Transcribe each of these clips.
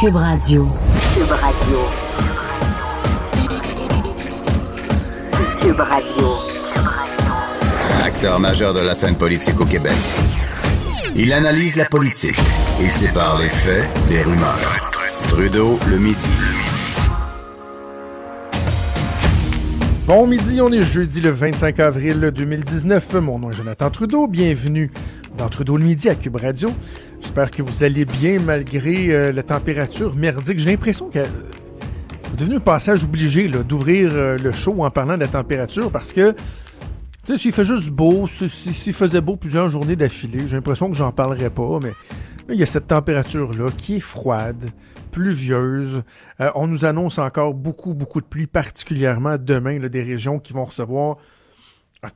Cube Radio. Cube Radio. Cube Radio. Acteur majeur de la scène politique au Québec. Il analyse la politique et sépare les faits des rumeurs. Trudeau le midi. Bon midi, on est jeudi le 25 avril 2019. Mon nom est Jonathan Trudeau. Bienvenue dans Trudeau le midi à Cube Radio. J'espère que vous allez bien malgré euh, la température merdique. J'ai l'impression que c'est devenu un passage obligé d'ouvrir euh, le show en parlant de la température parce que tu sais, s'il fait juste beau, s'il faisait beau plusieurs journées d'affilée, j'ai l'impression que j'en parlerai pas, mais il y a cette température-là qui est froide, pluvieuse. Euh, on nous annonce encore beaucoup, beaucoup de pluie, particulièrement demain, là, des régions qui vont recevoir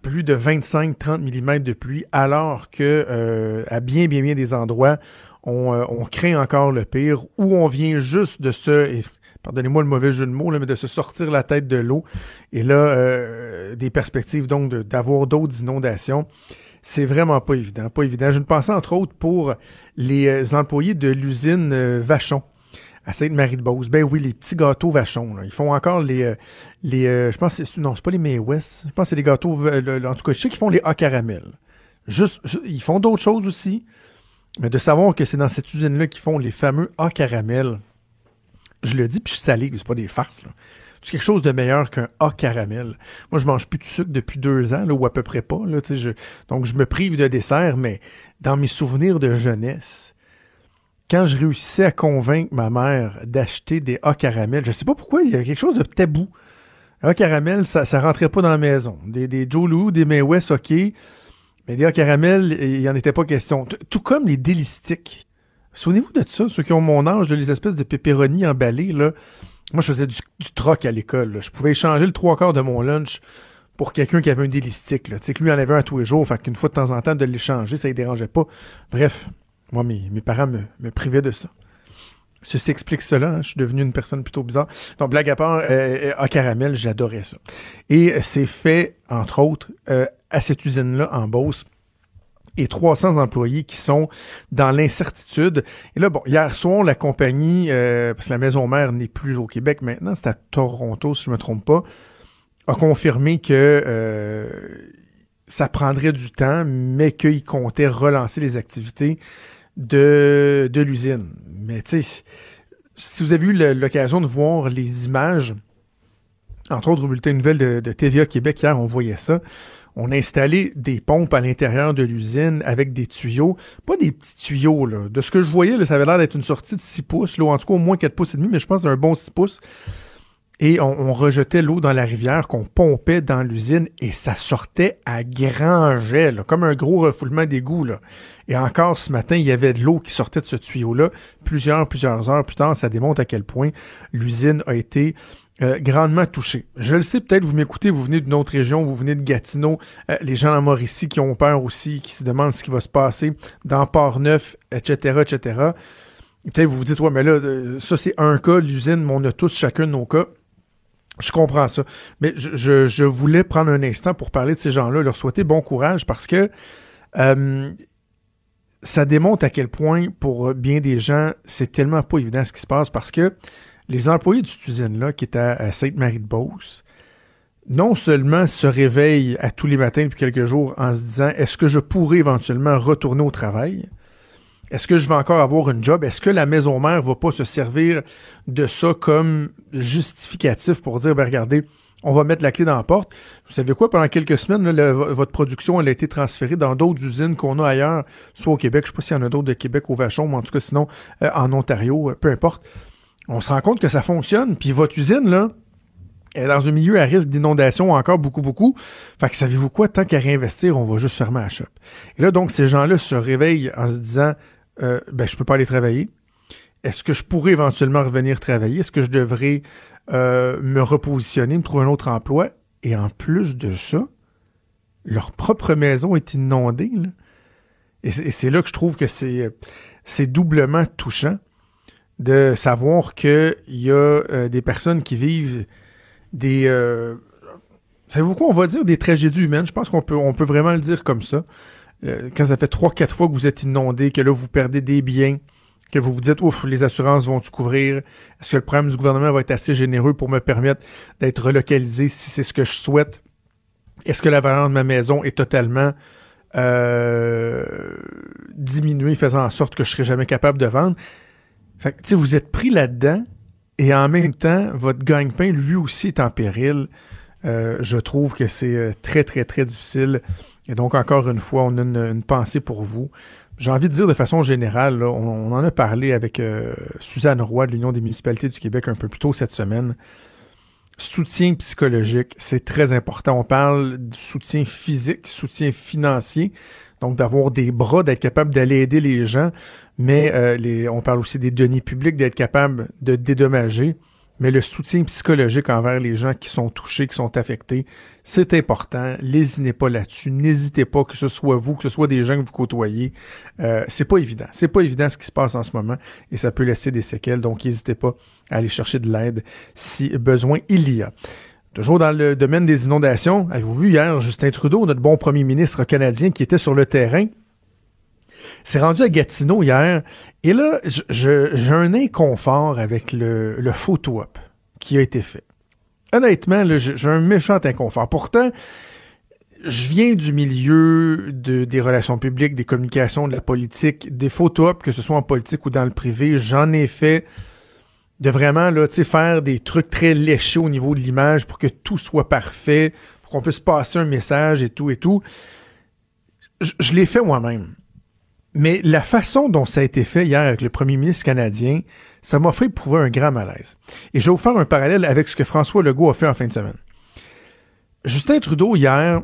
plus de 25-30 mm de pluie, alors que euh, à bien, bien, bien des endroits, on, euh, craint encore le pire, ou on vient juste de se, pardonnez-moi le mauvais jeu de mots, mais de se sortir la tête de l'eau. Et là, euh, des perspectives donc d'avoir d'autres inondations. C'est vraiment pas évident, pas évident. Je ne pensais entre autres pour les employés de l'usine Vachon à Sainte-Marie-de-Beauce. Ben oui, les petits gâteaux vachons. Ils font encore les. Euh, les euh, je pense que. Non, c'est pas les May West. Je pense que c'est les gâteaux. En tout cas, je sais qu'ils font les A caramel. Juste, ils font d'autres choses aussi. Mais de savoir que c'est dans cette usine-là qu'ils font les fameux A caramel, je le dis, puis je suis salé, c'est pas des farces. C'est quelque chose de meilleur qu'un A caramel. Moi, je mange plus de sucre depuis deux ans, là, ou à peu près pas. Là, donc, je me prive de dessert, mais dans mes souvenirs de jeunesse, quand je réussissais à convaincre ma mère d'acheter des A caramel, je sais pas pourquoi, il y avait quelque chose de tabou. A caramel, ça, ça rentrait pas dans la maison. Des, des Jolou, des May West, OK. Mais des A caramel, il n'y en était pas question. Tout comme les délistiques. Souvenez-vous de ça, ceux qui ont mon âge, les espèces de pépéronis emballés, là. Moi, je faisais du, troc à l'école. Je pouvais échanger le trois quarts de mon lunch pour quelqu'un qui avait un délistique. Tu sais, que lui en avait un tous les jours, fait qu'une fois de temps en temps, de l'échanger, ça ne dérangeait pas. Bref, moi, mes, parents me, me, privaient de ça. Ceci explique cela. Hein. Je suis devenu une personne plutôt bizarre. Donc, blague à part, euh, à caramel, j'adorais ça. Et c'est fait, entre autres, euh, à cette usine-là, en Beauce et 300 employés qui sont dans l'incertitude. Et là, bon, hier soir, la compagnie, euh, parce que la maison mère n'est plus au Québec maintenant, c'est à Toronto, si je ne me trompe pas, a confirmé que euh, ça prendrait du temps, mais qu'il comptait relancer les activités de, de l'usine. Mais tu sais, si vous avez eu l'occasion de voir les images, entre autres au bulletin nouvelle de, de TVA Québec hier, on voyait ça. On a installé des pompes à l'intérieur de l'usine avec des tuyaux. Pas des petits tuyaux, là. De ce que je voyais, là, ça avait l'air d'être une sortie de 6 pouces, là, en tout cas au moins 4 pouces et demi, mais je pense d'un bon 6 pouces et on, rejetait l'eau dans la rivière qu'on pompait dans l'usine et ça sortait à grand jet, comme un gros refoulement d'égout. Et encore ce matin, il y avait de l'eau qui sortait de ce tuyau-là. Plusieurs, plusieurs heures plus tard, ça démontre à quel point l'usine a été euh, grandement touchée. Je le sais, peut-être vous m'écoutez, vous venez d'une autre région, vous venez de Gatineau, euh, les gens en Mauricie qui ont peur aussi, qui se demandent ce qui va se passer dans Port-Neuf, etc., etc. Peut-être vous vous dites, ouais, mais là, euh, ça c'est un cas, l'usine, mais on a tous chacun de nos cas. Je comprends ça. Mais je, voulais prendre un instant pour parler de ces gens-là, leur souhaiter bon courage parce que euh, ça démontre à quel point, pour bien des gens, c'est tellement pas évident ce qui se passe parce que les employés cette usine-là, qui est à, Sainte-Marie-de-Beauce, non seulement se réveillent à tous les matins depuis quelques jours en se disant est-ce que je pourrais éventuellement retourner au travail, est-ce que je vais encore avoir une job? Est-ce que la maison mère va pas se servir de ça comme justificatif pour dire, ben regardez, on va mettre la clé dans la porte. Vous savez quoi? Pendant quelques semaines, votre production a été transférée dans d'autres usines qu'on a ailleurs, soit au Québec, je ne sais pas s'il y en a d'autres de Québec au Vachon, mais en tout cas sinon euh, en Ontario, euh, peu importe. On se rend compte que ça fonctionne. Puis votre usine, là, est dans un milieu à risque d'inondation encore beaucoup, beaucoup. Fait que savez-vous quoi? Tant qu'à réinvestir, on va juste fermer la shop. Et là, donc, ces gens-là se réveillent en se disant euh, ben, je peux pas aller travailler. Est-ce que je pourrais éventuellement revenir travailler? Est-ce que je devrais euh, me repositionner, me trouver un autre emploi? Et en plus de ça, leur propre maison est inondée. Et c'est là que je trouve que c'est doublement touchant de savoir qu'il y a euh, des personnes qui vivent des... Savez-vous quoi? On va dire des tragédies humaines. Je pense qu'on peut, on peut vraiment le dire comme ça. Euh, quand ça fait trois, quatre fois que vous êtes inondé, que là, vous perdez des biens, que vous vous dites, ouf, les assurances vont-tu couvrir? Est-ce que le programme du gouvernement va être assez généreux pour me permettre d'être relocalisé si c'est ce que je souhaite? Est-ce que la valeur de ma maison est totalement euh, diminuée, faisant en sorte que je serai jamais capable de vendre? Fait que, vous êtes pris là-dedans et en même temps, votre gagne-pain, lui aussi, est en péril. Euh, je trouve que c'est euh, très, très, très difficile. Et donc, encore une fois, on a une pensée pour vous j'ai envie de dire de façon générale, on, en a parlé avec euh, Suzanne Roy de l'Union des municipalités du Québec un peu plus tôt cette semaine. Soutien psychologique, c'est très important. On parle de soutien physique, soutien financier, donc d'avoir des bras, d'être capable d'aller aider les gens, mais euh, les, on parle aussi des deniers publics, d'être capable de dédommager mais le soutien psychologique envers les gens qui sont touchés, qui sont affectés, c'est important. Lésinez pas là-dessus. N'hésitez pas que ce soit vous, que ce soit des gens que vous côtoyez. Euh, c'est pas évident. C'est pas évident ce qui se passe en ce moment et ça peut laisser des séquelles. Donc, n'hésitez pas à aller chercher de l'aide si besoin il y a. Toujours dans le domaine des inondations, avez-vous vu hier Justin Trudeau, notre bon premier ministre canadien qui était sur le terrain? C'est rendu à Gatineau hier. Et là, j'ai un inconfort avec le, le photo-op qui a été fait. Honnêtement, j'ai un méchant inconfort. Pourtant, je viens du milieu de, des relations publiques, des communications, de la politique, des photo-op, que ce soit en politique ou dans le privé. J'en ai fait de vraiment là, faire des trucs très léchés au niveau de l'image pour que tout soit parfait, pour qu'on puisse passer un message et tout et tout. je l'ai fait moi-même. Mais la façon dont ça a été fait hier avec le premier ministre canadien, ça m'a fait prouver un grand malaise. Et je vais vous faire un parallèle avec ce que François Legault a fait en fin de semaine. Justin Trudeau, hier,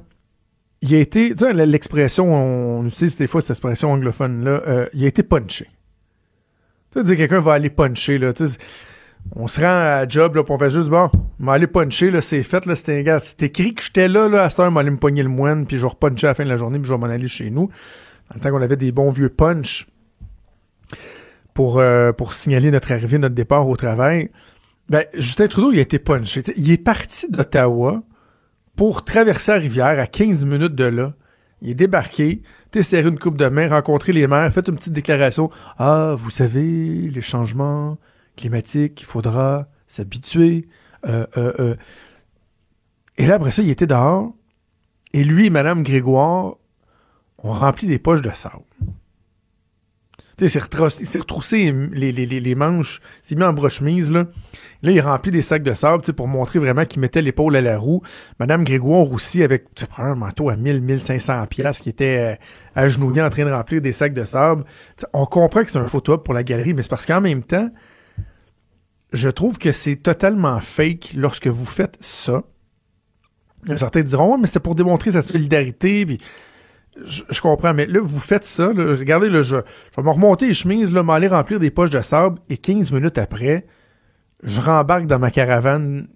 il a été, tu sais, l'expression, on utilise des fois cette expression anglophone-là, euh, il a été punché. Tu sais, quelqu'un va aller puncher, là, tu sais, on se rend à job, là, pour on fait juste, bon, m'a aller puncher, là, c'est fait, là, c'était, c'est écrit que j'étais là, là, à cette heure, m'aller me pogner le moine, puis je vais repuncher à la fin de la journée, puis je vais m'en aller chez nous le temps qu'on avait des bons vieux punch pour, euh, pour signaler notre arrivée, notre départ au travail, ben, Justin Trudeau, il a été punché. il est parti d'Ottawa pour traverser la rivière à 15 minutes de là. Il est débarqué, serré une coupe de main, rencontré les maires, fait une petite déclaration. Ah, vous savez, les changements climatiques, il faudra s'habituer. Euh, euh, et là, après ça, il était dehors. Et lui Mme Grégoire on remplit des poches de sable. Tu sais, il s'est retroussé les, les, les, manches, s'est mis en broche-mise, là. Là, il remplit des sacs de sable, tu sais, pour montrer vraiment qu'il mettait l'épaule à la roue. Madame Grégoire aussi, avec, un manteau à 1000, 1500 pièces qui était euh, agenouillé en train de remplir des sacs de sable. on comprend que c'est un photo pour la galerie, mais c'est parce qu'en même temps, je trouve que c'est totalement fake lorsque vous faites ça. Certains diront, mais c'est pour démontrer sa solidarité, puis je, comprends, mais là, vous faites ça. regardez, là, je, vais me remonter les chemises, là, m'aller remplir des poches de sable, et 15 minutes après, je rembarque dans ma caravane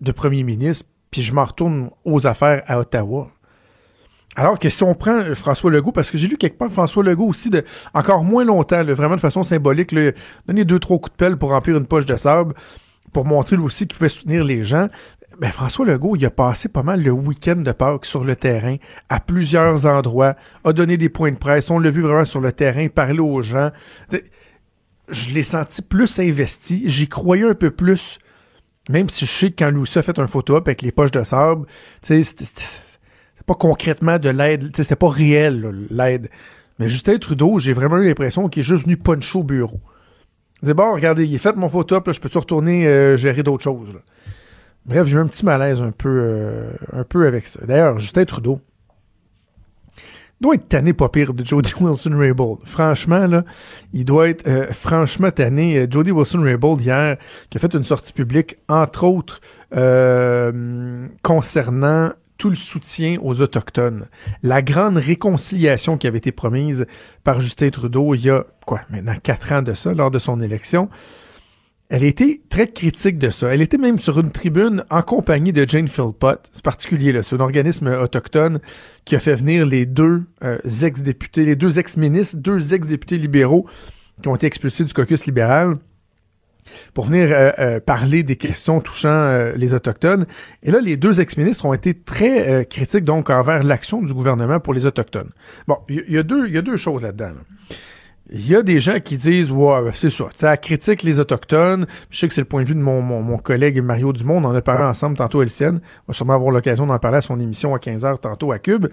de premier ministre, puis je m'en retourne aux affaires à Ottawa. Alors que si on prend euh, François Legault, parce que j'ai lu quelque part François Legault aussi, de encore moins longtemps, vraiment de façon symbolique, donner deux, trois coups de pelle pour remplir une poche de sable, pour montrer lui aussi qu'il pouvait soutenir les gens ben François Legault, il a passé pas mal le week-end de Pâques sur le terrain, à plusieurs endroits, a donné des points de presse, on l'a vu vraiment sur le terrain, parler aux gens. Je l'ai senti plus investi, j'y croyais un peu plus, même si je sais que quand Louis a fait un photo-op avec les poches de sable, c'est pas concrètement de l'aide, c'était pas réel l'aide. Mais Justin Trudeau, j'ai vraiment eu l'impression qu'il est juste venu puncher au bureau. Dit, bon, regardez, il est fait mon photo-op, je peux-tu retourner euh, gérer d'autres choses. Bref, j'ai un petit malaise un peu, euh, un peu avec ça. D'ailleurs, Justin Trudeau doit être tanné pas pire de Jody Wilson-Raybould. Franchement, là, il doit être euh, franchement tanné. Euh, Jody Wilson-Raybould, hier, qui a fait une sortie publique, entre autres, concernant tout le soutien aux Autochtones. La grande réconciliation qui avait été promise par Justin Trudeau il y a, quoi, maintenant quatre ans de ça, lors de son élection. Elle a été très critique de ça. Elle était même sur une tribune en compagnie de Jane Philpott. C'est particulier, là. C'est un organisme autochtone qui a fait venir les deux euh, ex-députés, les deux ex-ministres, deux ex-députés libéraux qui ont été expulsés du caucus libéral pour venir euh, euh, parler des questions touchant les Autochtones. Et là, les deux ex-ministres ont été très critiques donc envers l'action du gouvernement pour les Autochtones. Bon, il y, a deux, y a deux choses là-dedans. Il y a des gens qui disent Ouais, c'est ça. Ça critique les Autochtones. Je sais que c'est le point de vue de mon, mon, collègue Mario Dumont. On en a parlé ensemble tantôt à LCN. On va sûrement avoir l'occasion d'en parler à son émission à 15h tantôt à Cube.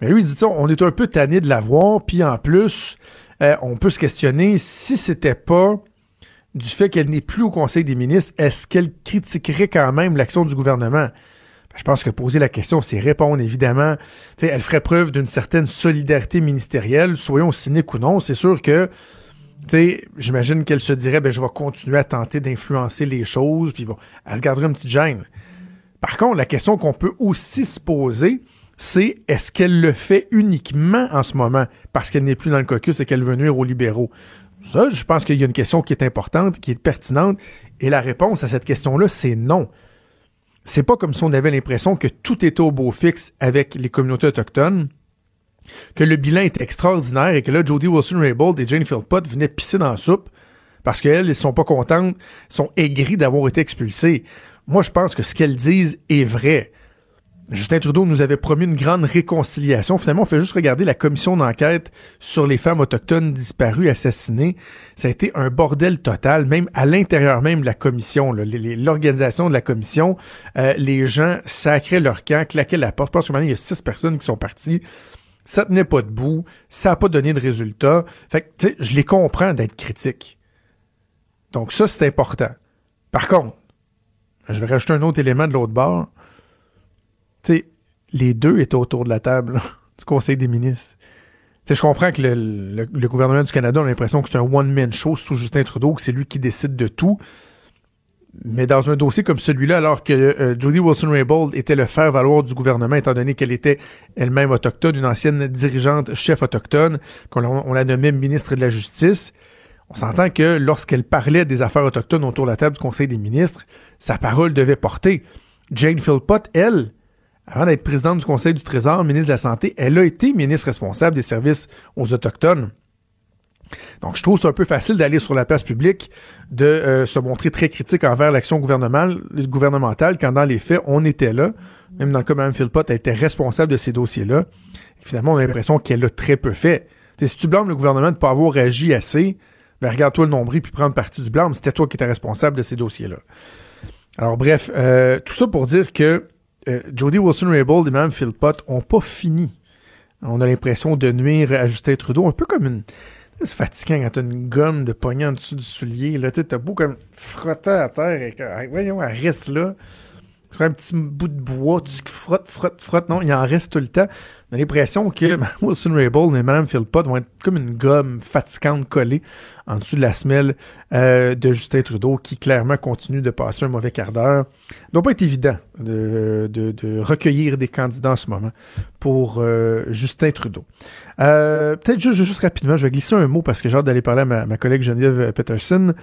Mais lui, il dit on est un peu tanné de la voir. Puis en plus, euh, on peut se questionner si c'était pas du fait qu'elle n'est plus au Conseil des ministres, est-ce qu'elle critiquerait quand même l'action du gouvernement? Je pense que poser la question, c'est répondre, évidemment. elle ferait preuve d'une certaine solidarité ministérielle, soyons cyniques ou non. C'est sûr que, j'imagine qu'elle se dirait, ben, je vais continuer à tenter d'influencer les choses, puis bon, elle se garderait une petite gêne. Par contre, la question qu'on peut aussi se poser, c'est est-ce qu'elle le fait uniquement en ce moment parce qu'elle n'est plus dans le caucus et qu'elle veut nuire aux libéraux? Ça, je pense qu'il y a une question qui est importante, qui est pertinente, et la réponse à cette question-là, c'est non c'est pas comme si on avait l'impression que tout était au beau fixe avec les communautés autochtones, que le bilan était extraordinaire et que là, Jody Wilson-Raybould et Jane Philpott venaient pisser dans la soupe parce qu'elles, elles sont pas contentes, sont aigries d'avoir été expulsées. Moi, je pense que ce qu'elles disent est vrai. Justin Trudeau nous avait promis une grande réconciliation. Finalement, on fait juste regarder la commission d'enquête sur les femmes autochtones disparues, assassinées. Ça a été un bordel total, même à l'intérieur même de la commission, l'organisation de la commission. Euh, les gens sacraient leur camp, claquaient la porte. Je pense qu'il y a six personnes qui sont parties. Ça tenait pas debout. Ça n'a pas donné de résultat. Fait que, tu sais, je les comprends d'être critiques. Donc ça, c'est important. Par contre, je vais rajouter un autre élément de l'autre bord les deux étaient autour de la table du Conseil des ministres. je comprends que le, gouvernement du Canada a l'impression que c'est un one-man show sous Justin Trudeau, que c'est lui qui décide de tout. Mais dans un dossier comme celui-là, alors que euh, Jody Wilson-Raybould était le faire-valoir du gouvernement, étant donné qu'elle était elle-même autochtone, une ancienne dirigeante chef autochtone, qu'on l'a nommée ministre de la Justice, on s'entend que lorsqu'elle parlait des affaires autochtones autour de la table du Conseil des ministres, sa parole devait porter. Jane Philpott, elle, avant d'être présidente du Conseil du Trésor, ministre de la Santé, elle a été ministre responsable des services aux Autochtones. Donc, je trouve que c'est un peu facile d'aller sur la place publique, de euh, se montrer très critique envers l'action gouvernementale, quand dans les faits, on était là. Même dans le cas de Mme Philpott, elle était responsable de ces dossiers-là. finalement, on a l'impression qu'elle a très peu fait. si tu blâmes le gouvernement de ne pas avoir agi assez, ben regarde-toi le nombril puis prendre partie du blâme. C'était toi qui étais responsable de ces dossiers-là. Alors bref, euh, tout ça pour dire que euh, Jody Wilson-Raybould et Mme Philpott ont pas fini. On a l'impression de nuire à Justin Trudeau, un peu comme une... C'est fatigant quand t'as une gomme de poignée en dessous du soulier. Là, t'as beau comme frotter à terre et voyons, elle reste là. Tu un petit bout de bois, tu frottes, frottes, frottes. Non, il en reste tout le temps. On a l'impression que Wilson Raybould et Mme Philpott vont être comme une gomme fatigante collée en dessous de la semelle euh, de Justin Trudeau, qui clairement continue de passer un mauvais quart d'heure. Il doit pas être évident de, de, recueillir des candidats en ce moment pour euh, Justin Trudeau. Euh, peut-être juste, juste rapidement, je vais glisser un mot parce que j'ai hâte d'aller parler à ma, ma collègue Geneviève Peterson.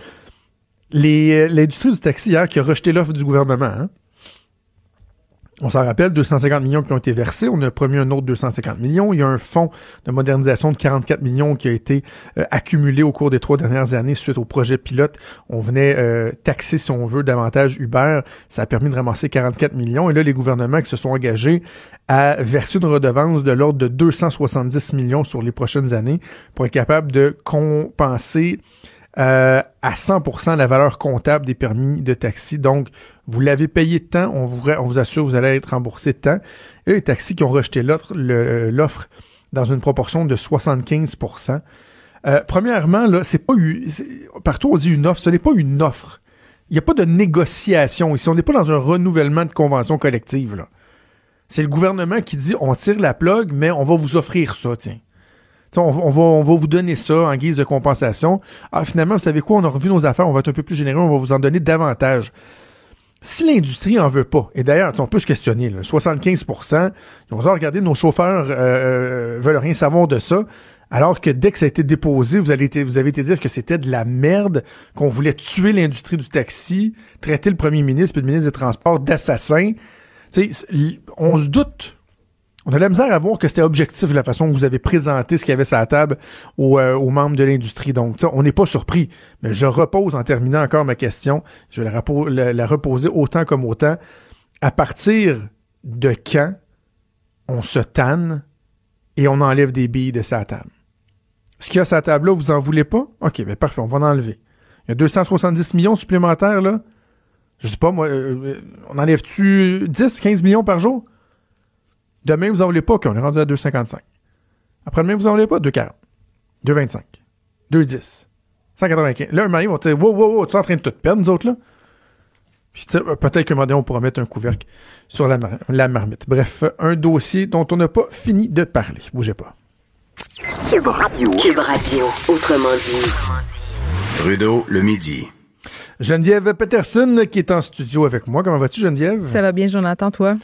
L'industrie du taxi hier qui a rejeté l'offre du gouvernement, hein? On s'en rappelle, 250 millions qui ont été versés. On a promis un autre 250 millions. Il y a un fonds de modernisation de 44 millions qui a été euh, accumulé au cours des trois dernières années suite au projet pilote. On venait euh, taxer, si on veut, davantage Uber. Ça a permis de ramasser 44 millions. Et là, les gouvernements qui se sont engagés à verser une redevance de l'ordre de 270 millions sur les prochaines années pour être capable de compenser euh, à 100% la valeur comptable des permis de taxi. Donc, vous l'avez payé temps, on vous, assure que vous allez être remboursé temps. Et les taxis qui ont rejeté l'offre dans une proportion de 75%. Euh, premièrement, là, c'est pas eu, partout on dit une offre, ce n'est pas une offre. Il n'y a pas de négociation ici. On n'est pas dans un renouvellement de convention collective. C'est le gouvernement qui dit on tire la plug, mais on va vous offrir ça, tiens. On, va, vous donner ça en guise de compensation. Ah, finalement, vous savez quoi, on a revu nos affaires, on va être un peu plus généreux, on va vous en donner davantage. Si l'industrie en veut pas, et d'ailleurs, on peut se questionner, 75% ils vont regarder, nos chauffeurs euh, euh, veulent rien savoir de ça, alors que dès que ça a été déposé, vous, avez été, vous avez été dire que c'était de la merde, qu'on voulait tuer l'industrie du taxi, traiter le premier ministre et le ministre des Transports d'assassin. On se doute on a la misère à voir que c'était objectif la façon que vous avez présenté ce qu'il y avait sur la table aux, euh, membres de l'industrie. Donc, on n'est pas surpris. Mais je repose en terminant encore ma question. Je vais la, reposer autant comme autant. À partir de quand on se tanne et on enlève des billes de sa table? Ce qu'il y a sur la table là, vous en voulez pas? OK, ben parfait, on va en enlever. Il y a 270 millions supplémentaires, là. Je sais pas, moi, euh, euh, on enlève-tu 10, 15 millions par jour? Demain, vous en voulez pas? OK, on est rendu à 2,55. Après-demain, vous en voulez pas? 2,40. 2,25. 2,10. 195. Là, un moment, ils vont dire, wow, wow, wow, tu es en train de tout perdre, nous autres, là? Puis, tu sais, euh, peut-être qu'un moment donné, on pourra mettre un couvercle sur la, mar- la marmite. Bref, un dossier dont on n'a pas fini de parler. Bougez pas. Cube Radio. Cube Radio, autrement dit. Trudeau, le midi. Geneviève Peterson qui est en studio avec moi. Comment vas-tu, Geneviève? Ça va bien, Jonathan, toi?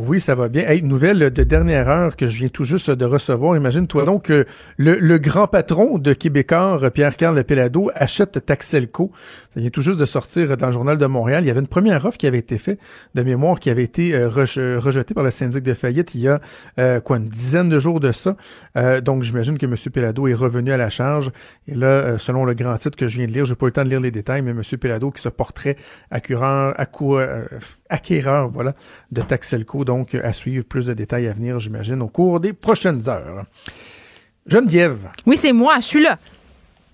Oui, ça va bien. Hey, nouvelle de dernière heure que je viens tout juste de recevoir. Imagine-toi donc que le, le grand patron de Québécois, Pierre-Carl Pelado, achète Taxelco. Ça vient tout juste de sortir dans le Journal de Montréal. Il y avait une première offre qui avait été faite de mémoire qui avait été euh, rej- rejetée par le syndic de faillite il y a euh, quoi une dizaine de jours de ça. Euh, donc j'imagine que M. Pelado est revenu à la charge. Et là, euh, selon le grand titre que je viens de lire, j'ai pas eu le temps de lire les détails, mais M. Pelado qui se porterait acquéreur, euh, acquéreur voilà, de Taxelco. Donc à suivre plus de détails à venir, j'imagine, au cours des prochaines heures. Geneviève, Oui, c'est moi, je suis là.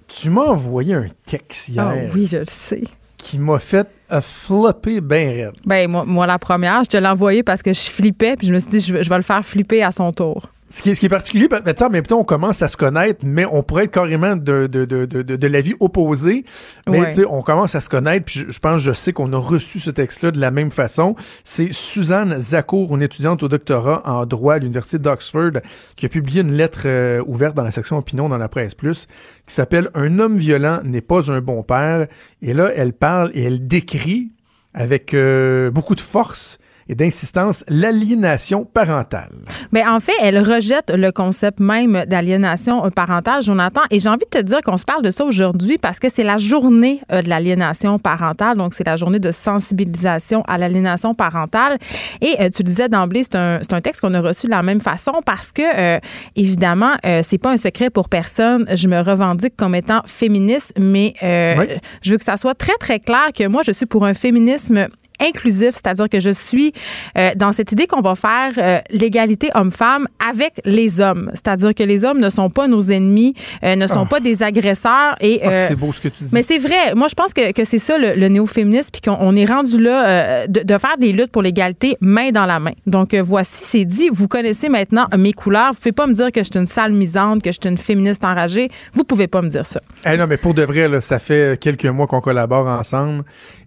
tu m'as envoyé un texte hier Ah oui, je le sais. qui m'a fait euh, flopper bien raide. Ben, moi, moi, la première, je te l'ai envoyée parce que je flippais, puis je me suis dit, je je vais le faire flipper à son tour. Ce qui est, ce qui est particulier, ben, ben, en même temps, on commence à se connaître, mais on pourrait être carrément de, de, de, de, de, de l'avis opposé. Mais Ouais. on commence à se connaître, puis je, je pense, je sais qu'on a reçu ce texte-là de la même façon. C'est Suzanne Zakour, une étudiante au doctorat en droit à l'Université d'Oxford, qui a publié une lettre euh, ouverte dans la section opinion dans la presse plus, qui s'appelle Un homme violent n'est pas un bon père. Et là, elle parle et elle décrit avec euh, beaucoup de force et d'insistance l'aliénation parentale. Mais en fait, elle rejette le concept même d'aliénation parentale, Jonathan. Et j'ai envie de te dire qu'on se parle de ça aujourd'hui parce que c'est la journée euh, de l'aliénation parentale. Donc, c'est la journée de sensibilisation à l'aliénation parentale. Et euh, tu le disais d'emblée, c'est un, un texte qu'on a reçu de la même façon parce que, euh, évidemment, euh, c'est pas un secret pour personne. Je me revendique comme étant féministe, mais euh, Oui. je veux que ça soit très, très clair que moi, je suis pour un féminisme inclusif, c'est-à-dire que je suis euh, dans cette idée qu'on va faire euh, l'égalité homme-femme avec les hommes, c'est-à-dire que les hommes ne sont pas nos ennemis, euh, ne sont Ah. pas des agresseurs et Ah, c'est beau ce que tu dis. mais c'est vrai. Moi, je pense que, que c'est ça le, le néo-féminisme, puis qu'on on est rendu là de, de faire des luttes pour l'égalité main dans la main. Donc, voici, c'est dit. Vous connaissez maintenant mes couleurs. Vous pouvez pas me dire que je suis une sale misante, que je suis une féministe enragée. Vous pouvez pas me dire ça. Eh non, mais pour de vrai, là, ça fait quelques mois qu'on collabore ensemble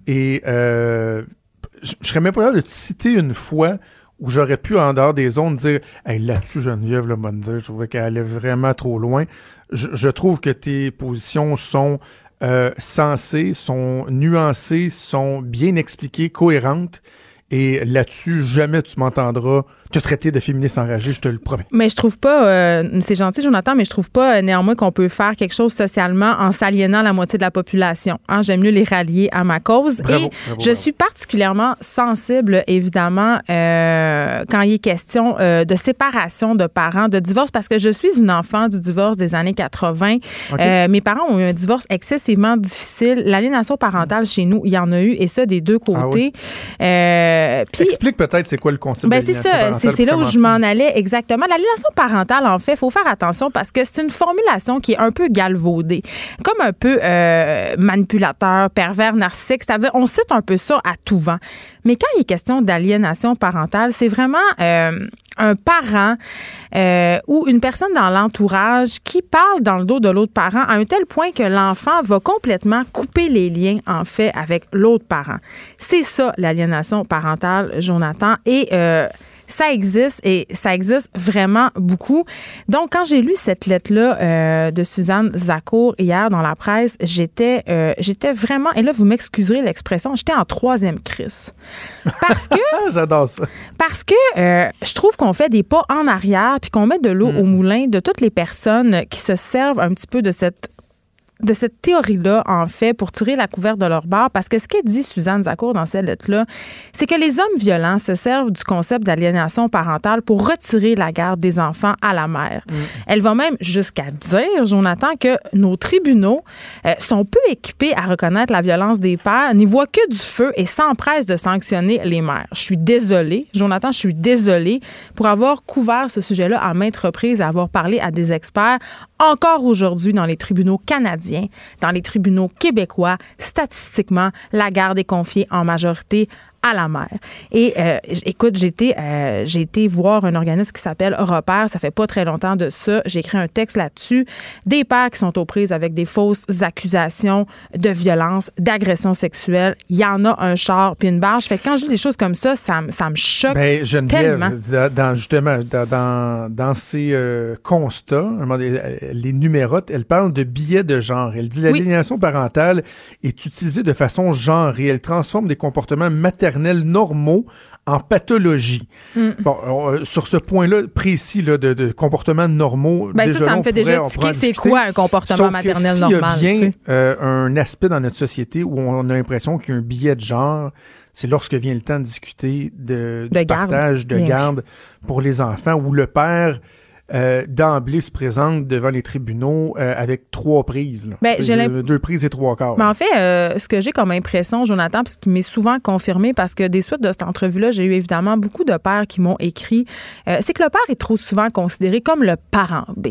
et euh, je serais même pas là de te citer une fois où j'aurais pu, en dehors des zones, dire hey, là-dessus, Geneviève, le bonne je trouvais qu'elle allait vraiment trop loin. Je, je trouve que tes positions sont euh, sensées, sont nuancées, sont bien expliquées, cohérentes. Et là-dessus, jamais tu m'entendras te traiter de féministe enragée, je te le promets. Mais je trouve pas, euh, c'est gentil, Jonathan, mais je trouve pas euh, néanmoins qu'on peut faire quelque chose socialement en s'aliénant la moitié de la population. Hein, J'aime mieux les rallier à ma cause. Bravo, Et bravo, je bravo. suis particulièrement sensible, évidemment, euh, quand il est question de séparation de parents, de divorce, parce que je suis une enfant du divorce des années 80. OK. Euh, mes parents ont eu un divorce excessivement difficile. L'aliénation parentale chez nous, il y en a eu, et ça des deux Ah côtés. Puis- Explique peut-être c'est quoi le concept ben c'est d'aliénation ça, parentale c'est là où je m'en allais exactement. L'aliénation parentale, en fait, il faut faire attention parce que c'est une formulation qui est un peu galvaudée, comme un peu euh, manipulateur, pervers, narcissique, c'est-à-dire on cite un peu ça à tout vent. Mais quand il est question d'aliénation parentale, c'est vraiment euh, un parent euh, ou une personne dans l'entourage qui parle dans le dos de l'autre parent à un tel point que l'enfant va complètement couper les liens, en fait, avec l'autre parent. C'est ça, l'aliénation parentale, Jonathan. Et euh, ça existe et ça existe vraiment beaucoup. Donc, quand j'ai lu cette lettre-là euh, de Suzanne Zakour hier dans la presse, j'étais euh, j'étais vraiment, et là, vous m'excuserez l'expression, j'étais en troisième crise. Parce que j'adore ça. parce que euh, je trouve qu'on fait des pas en arrière puis qu'on met de l'eau au moulin de toutes les personnes qui se servent un petit peu de cette de cette théorie-là, en fait, pour tirer la couverte de leur barre, parce que ce qu'elle dit, Suzanne Zacour, dans cette lettre-là, c'est que les hommes violents se servent du concept d'aliénation parentale pour retirer la garde des enfants à la mère. Mm. Elle va même jusqu'à dire, Jonathan, que nos tribunaux euh, sont peu équipés à reconnaître la violence des pères, n'y voient que du feu et s'empressent de sanctionner les mères. Je suis désolée, Jonathan, je suis désolée pour avoir couvert ce sujet-là à maintes reprises et avoir parlé à des experts encore aujourd'hui dans les tribunaux canadiens, dans les tribunaux québécois, statistiquement, la garde est confiée en majorité à la mère. Et euh, écoute, j'ai été, euh, j'ai été voir un organisme qui s'appelle Repère. Ça fait pas très longtemps de ça. J'ai écrit un texte là-dessus. Des pères qui sont aux prises avec des fausses accusations de violence, d'agression sexuelle. Il y en a un char puis une barge. Fait que quand je dis des choses comme ça, ça, me- ça me choque Geneviève, tellement. dans, justement, dans, dans, ses euh, constats, les numérote, elle parle de billets de genre. Elle dit l'aliénation parentale est utilisée de façon genrée. Elle transforme des comportements maternels normaux en pathologie. Mm. Bon, euh, sur ce point-là précis là, de, de comportements normaux, Ben, déjà ça, ça me fait pourrait- déjà tiquer c'est quoi un comportement Sauf maternel normal. y a bien euh, un aspect dans notre société où on a l'impression qu'il y a un billet de genre, c'est lorsque vient le temps de discuter de, De du garde. partage de Bien garde pour les enfants, où le père euh, d'emblée se présente devant les tribunaux euh, avec trois prises. là. Ben, j'ai euh, deux prises et trois quarts. Mais en fait, euh, ce que j'ai comme impression, Jonathan, puis ce qui m'est souvent confirmé, parce que des suites de cette entrevue-là, j'ai eu évidemment beaucoup de pères qui m'ont écrit, c'est que le père est trop souvent considéré comme le parent B.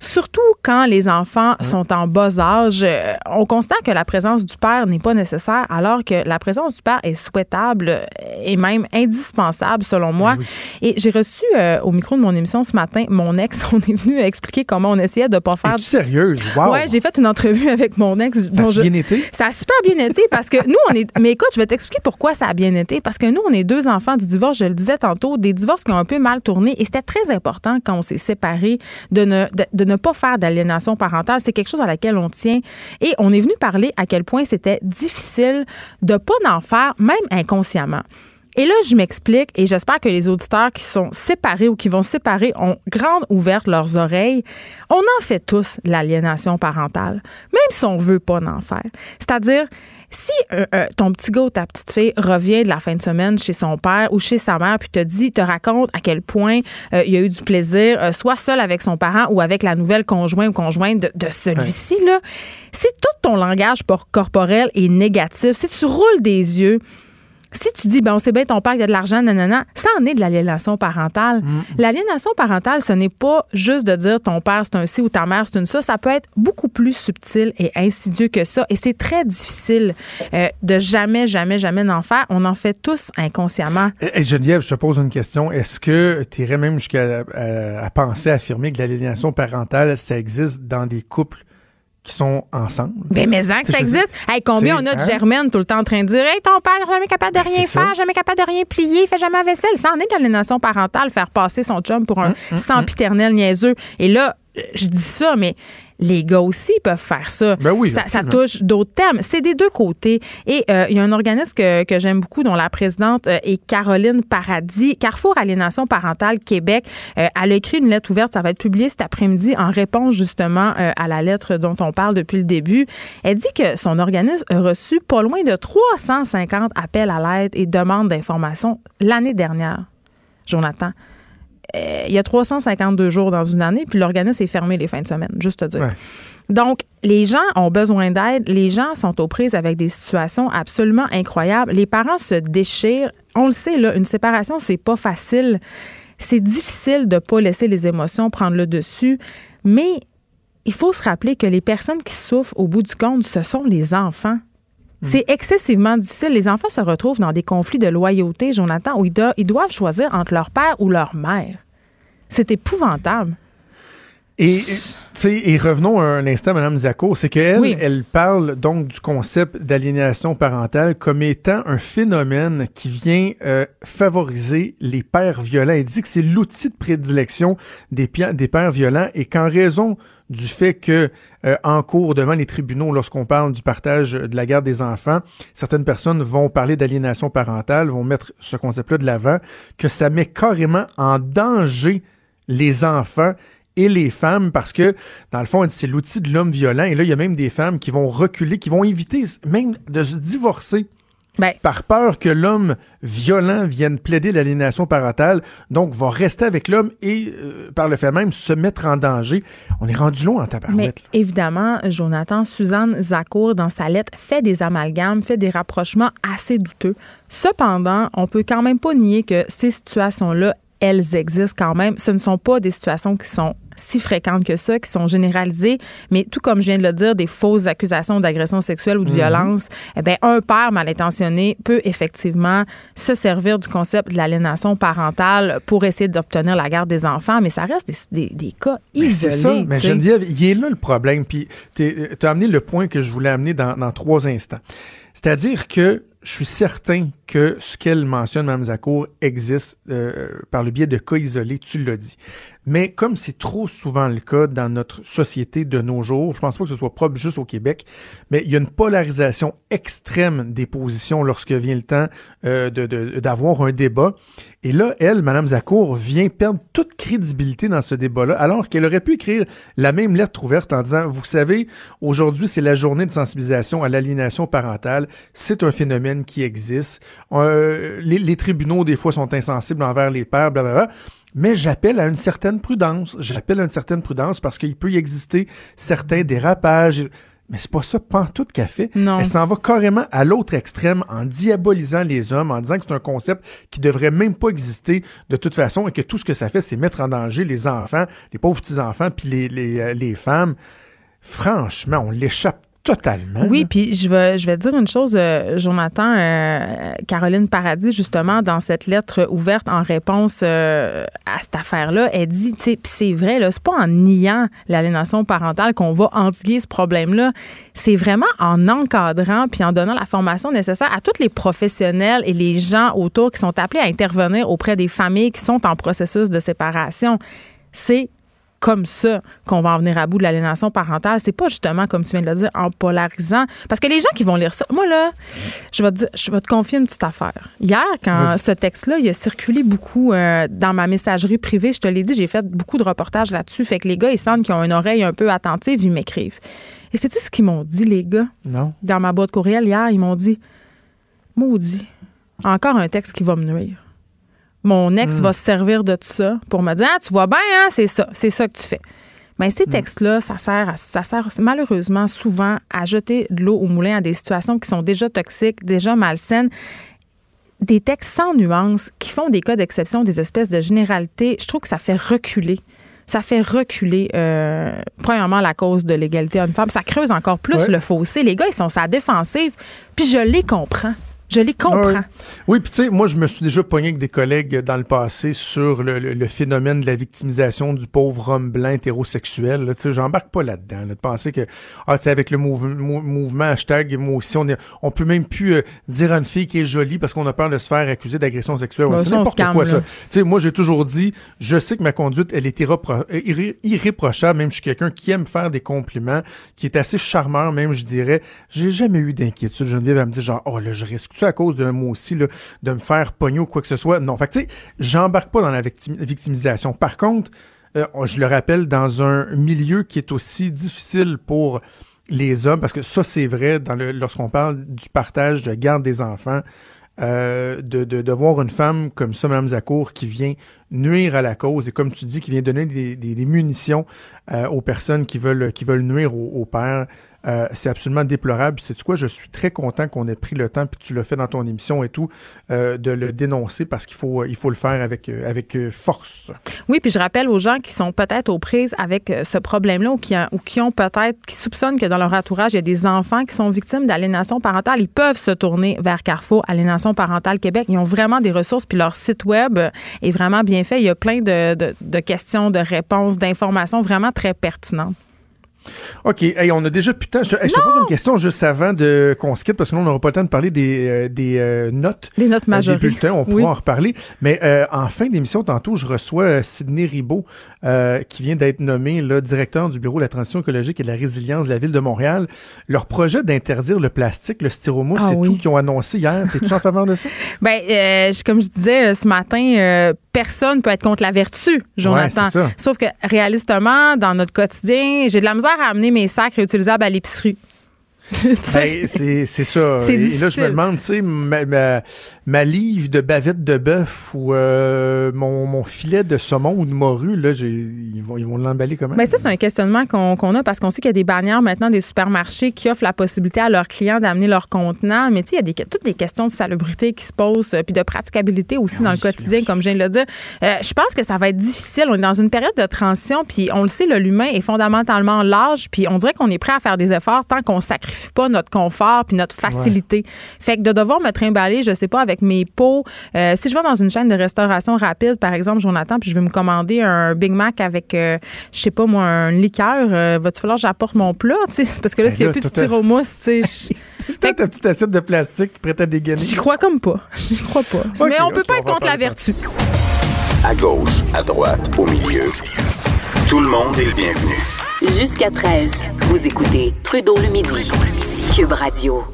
Surtout quand les enfants sont en bas âge, euh, on constate que la présence du père n'est pas nécessaire, alors que la présence du père est souhaitable euh, et même indispensable, selon moi. Et j'ai reçu euh, au micro de mon émission ce matin mon ex. On est venu expliquer comment on essayait de pas faire. Es-tu sérieuse? Wow! Ouais, j'ai fait une entrevue avec mon ex. Ça dont a je- bien été? ça a super bien été parce que nous, on est. Mais écoute, je vais t'expliquer pourquoi ça a bien été. Parce que nous, on est deux enfants du divorce, je le disais tantôt, des divorces qui ont un peu mal tourné. Et c'était très important quand on s'est séparés de ne, de, de ne pas faire d'aliénation parentale. C'est quelque chose à laquelle on tient. Et on est venu parler à quel point c'était difficile de pas en faire, même inconsciemment. Et là, je m'explique et j'espère que les auditeurs qui sont séparés ou qui vont séparer ont grande ouverte leurs oreilles. On en fait tous l'aliénation parentale, même si on veut pas en faire. C'est-à-dire, si euh, euh, ton petit gars ou ta petite fille revient de la fin de semaine chez son père ou chez sa mère puis te dit, te raconte à quel point euh, il a eu du plaisir, euh, soit seul avec son parent ou avec la nouvelle conjointe ou conjointe de, de celui-ci, là, si tout ton langage por- corporel est négatif, si tu roules des yeux, si tu dis, ben, on sait bien, ton père, il a de l'argent, nanana, ça en est de l'aliénation parentale. L'aliénation parentale, ce n'est pas juste de dire ton père, c'est un ci ou ta mère, c'est une ça. Ça peut être beaucoup plus subtil et insidieux que ça. Et c'est très difficile euh, de jamais, jamais, jamais en faire. On en fait tous inconsciemment. Et Geneviève, je te pose une question. Est-ce que tu irais même jusqu'à à, à penser, à affirmer que l'aliénation parentale, ça existe dans des couples qui sont ensemble? Ben, mais hein, que ça existe. Hey, combien on a de hein? germaines tout le temps en train de dire Hey, ton père n'est jamais capable de Ben, rien ça. faire, jamais capable de rien plier, il fait jamais la vaisselle. Ça en est de l'aliénation parentale, faire passer son chum pour Hum, un sempiternel niaiseux. Et là, je dis ça, mais les gars aussi peuvent faire ça. Ben oui, ça, touche d'autres thèmes. C'est des deux côtés. Et euh, il y a un organisme que, que j'aime beaucoup, dont la présidente euh, est Caroline Paradis, Carrefour Aliénation Parentale Québec. Euh, elle a écrit une lettre ouverte, ça va être publié cet après-midi en réponse justement euh, à la lettre dont on parle depuis le début. Elle dit que son organisme a reçu pas loin de 350 appels à l'aide et demandes d'informations l'année dernière. Jonathan. Euh, il y a 352 jours dans une année, puis l'organisme est fermé les fins de semaine, juste te dire. Ouais. Donc, les gens ont besoin d'aide. Les gens sont aux prises avec des situations absolument incroyables. Les parents se déchirent. On le sait, là, une séparation, c'est pas facile. C'est difficile de pas laisser les émotions prendre le dessus. Mais il faut se rappeler que les personnes qui souffrent au bout du compte, ce sont les enfants. C'est excessivement difficile. Les enfants se retrouvent dans des conflits de loyauté, Jonathan, où ils, do- ils doivent choisir entre leur père ou leur mère. C'est épouvantable. Et, revenons un instant, Mme Zacco, c'est qu'elle, Oui. elle parle donc du concept d'aliénation parentale comme étant un phénomène qui vient euh, favoriser les pères violents. Elle dit que c'est l'outil de prédilection des pères violents et qu'en raison du fait que euh, en cours devant les tribunaux, lorsqu'on parle du partage de la garde des enfants, certaines personnes vont parler d'aliénation parentale, vont mettre ce concept-là de l'avant, que ça met carrément en danger les enfants et les femmes parce que, dans le fond, c'est l'outil de l'homme violent. Et là, il y a même des femmes qui vont reculer, qui vont éviter même de se divorcer. Ben, par peur que l'homme violent vienne plaider l'aliénation parentale, donc va rester avec l'homme et, euh, par le fait même, se mettre en danger. On est rendu loin en mais tabarouette. là. évidemment, Jonathan, Suzanne Zakour, dans sa lettre, fait des amalgames, fait des rapprochements assez douteux. Cependant, on peut quand même pas nier que ces situations-là, elles existent quand même. Ce ne sont pas des situations qui sont si fréquentes que ça, qui sont généralisées, mais tout comme je viens de le dire, des fausses accusations d'agression sexuelle ou de violence, eh bien, un père mal intentionné peut effectivement se servir du concept de l'aliénation parentale pour essayer d'obtenir la garde des enfants, mais ça reste des, des- des cas Mais isolés. C'est ça, mais. Geneviève, il est là le problème. Puis tu as amené le point que je voulais amener dans, dans trois instants. C'est-à-dire que je suis certain que ce qu'elle mentionne, Mme Zakour, existe euh, par le biais de cas isolés, tu l'as dit. Mais comme c'est trop souvent le cas dans notre société de nos jours, je pense pas que ce soit propre juste au Québec, mais il y a une polarisation extrême des positions lorsque vient le temps euh, d'avoir un débat. Et là, elle, Mme Zakour, vient perdre toute crédibilité dans ce débat-là, alors qu'elle aurait pu écrire la même lettre ouverte en disant, vous savez, aujourd'hui, c'est la journée de sensibilisation à l'aliénation parentale. C'est un phénomène qui existe. Euh, les, les tribunaux, des fois, sont insensibles envers les pères, blablabla. Mais j'appelle à une certaine prudence. J'appelle à une certaine prudence parce qu'il peut y exister certains dérapages. Mais c'est pas ça, pantoute qu'elle fait. Non. Elle s'en va carrément à l'autre extrême en diabolisant les hommes, en disant que c'est un concept qui devrait même pas exister de toute façon et que tout ce que ça fait, c'est mettre en danger les enfants, les pauvres petits-enfants, puis les, les, euh, les femmes. Franchement, on l'échappe totalement. Oui, puis je vais, je vais te dire une chose, euh, Jonathan, euh, Caroline Paradis, justement, dans cette lettre ouverte en réponse euh, à cette affaire-là, elle dit, tu sais, c'est vrai, là, c'est pas en niant l'aliénation parentale qu'on va endiguer ce problème-là, c'est vraiment en encadrant puis en donnant la formation nécessaire à tous les professionnels et les gens autour qui sont appelés à intervenir auprès des familles qui sont en processus de séparation. C'est comme ça qu'on va en venir à bout de l'aliénation parentale. C'est pas justement, comme tu viens de le dire, en polarisant. Parce que les gens qui vont lire ça, moi là, je vais te, dire- je vais te confier une petite affaire. Hier, quand ce texte-là, il a circulé beaucoup euh, dans ma messagerie privée, je te l'ai dit, j'ai fait beaucoup de reportages là-dessus. Fait que les gars, ils sentent qu'ils ont une oreille un peu attentive, ils m'écrivent. Et c'est tout ce qu'ils m'ont dit, les gars, Non. dans ma boîte courriel hier. Ils m'ont dit Maudit, encore un texte qui va me nuire. Mon ex va se servir de tout ça pour me dire Ah, tu vois bien, hein, c'est ça, c'est ça que tu fais. Mais ces textes-là, ça sert, à- ça sert malheureusement souvent à jeter de l'eau au moulin à des situations qui sont déjà toxiques, déjà malsaines. Des textes sans nuance qui font des cas d'exception, des espèces de généralités. Je trouve que ça fait reculer. Ça fait reculer, euh, premièrement, la cause de l'égalité homme-femme. Ça creuse encore plus Ouais. le fossé. Les gars, ils sont sa défensive. Puis je les comprends. Je les comprends. Ah oui. Oui, puis tu sais, moi, je me suis déjà pogné avec des collègues dans le passé sur le, le- le phénomène de la victimisation du pauvre homme blanc hétérosexuel. Tu sais, j'embarque pas là-dedans. là, de penser que, ah, tu sais, avec le mouve- mou- mouvement hashtag, moi aussi, on, est, on peut même plus euh, dire à une fille qui est jolie parce qu'on a peur de se faire accuser d'agression sexuelle. Ouais, c'est on n'importe quoi, là. ça. Tu sais, moi, j'ai toujours dit, je sais que ma conduite, elle est euh, irré- irréprochable. Même je suis quelqu'un qui aime faire des compliments, qui est assez charmeur, même, je dirais. J'ai jamais eu d'inquiétude. Geneviève, elle me dit genre, oh là, je à cause d'un mot aussi, là, de me faire pogner ou quoi que ce soit? Non. Fait tu sais, j'embarque pas dans la victimi- victimisation. Par contre, euh, je le rappelle, dans un milieu qui est aussi difficile pour les hommes, parce que ça, c'est vrai lorsqu'on parle du partage de garde des enfants, euh, de, de, de voir une femme comme ça, Mme Zakour, qui vient nuire à la cause et comme tu dis, qui vient donner des munitions euh, aux personnes qui veulent, qui veulent nuire au, au père, euh, c'est absolument déplorable. Sais-tu quoi, je suis très content qu'on ait pris le temps, puis tu l'as fait dans ton émission et tout, euh, de le dénoncer parce qu'il faut, faut le faire avec, euh, euh, force. Oui, puis je rappelle aux gens qui sont peut-être aux prises avec euh, ce problème-là ou qui, ont peut-être, qui soupçonnent que dans leur entourage, il y a des enfants qui sont victimes d'aliénation parentale. Ils peuvent se tourner vers Carrefour, Aliénation parentale Québec. Ils ont vraiment des ressources, puis leur site web euh, est vraiment bien fait. Il y a plein de questions, de réponses, d'informations vraiment très pertinentes. OK. Hey, on a déjà putain. Je, hey, je te pose une question juste avant de qu'on se quitte parce que nous, on n'aura pas le temps de parler des, euh, des euh, notes. Des notes euh, des majeures. bulletins. On pourra Oui. en reparler. Mais euh, en fin d'émission, tantôt, je reçois Sidney Ribaud, qui vient d'être nommé là, directeur du Bureau de la transition écologique et de la résilience de la Ville de Montréal. Leur projet d'interdire le plastique, le styromousse, Ah c'est oui. tout qu'ils ont annoncé hier. T'es-tu en faveur de ça? Ben, comme je disais ce matin, personne peut être contre la vertu, Jonathan. Ouais, ça. Sauf que réalistement, dans notre quotidien, j'ai de la misère à amener mes sacs réutilisables à l'épicerie. Ben, c'est c'est ça. Et, là, je me demande, tu sais, ma, ma, ma livre de bavette de bœuf ou euh, mon, mon filet de saumon ou de morue, là, ils vont ils vont l'emballer comment? Ben ça, c'est un questionnement qu'on qu'on a parce qu'on sait qu'il y a des bannières maintenant des supermarchés qui offrent la possibilité à leurs clients d'amener leur contenant. Mais tu sais, il y a des, toutes des questions de salubrité qui se posent, euh, puis de praticabilité aussi dans le quotidien, comme je viens de le dire. Euh, je pense que ça va être difficile. On est dans une période de transition, puis on le sait, l'humain est fondamentalement large, puis on dirait qu'on est prêt à faire des efforts tant qu'on sacrifie pas notre confort puis notre facilité. Fait que de devoir me trimballer, je sais pas, avec mes pots. euh, si je vais dans une chaîne de restauration rapide, par exemple, Jonathan, puis je veux me commander un Big Mac avec, euh, je sais pas moi, un liqueur, euh, va-tu falloir que j'apporte mon plat? tu sais? Parce que là, Ben s'il n'y a plus de styromousse, tu sais, Peut-être ta petite assiette de plastique prête à dégainer. j'y crois comme pas. J'y crois pas. Mais on peut ok, pas on être contre la vertu. À gauche, à droite, au milieu. Tout le monde est le bienvenu. Jusqu'à 13, vous écoutez Trudeau le midi. Cube Radio.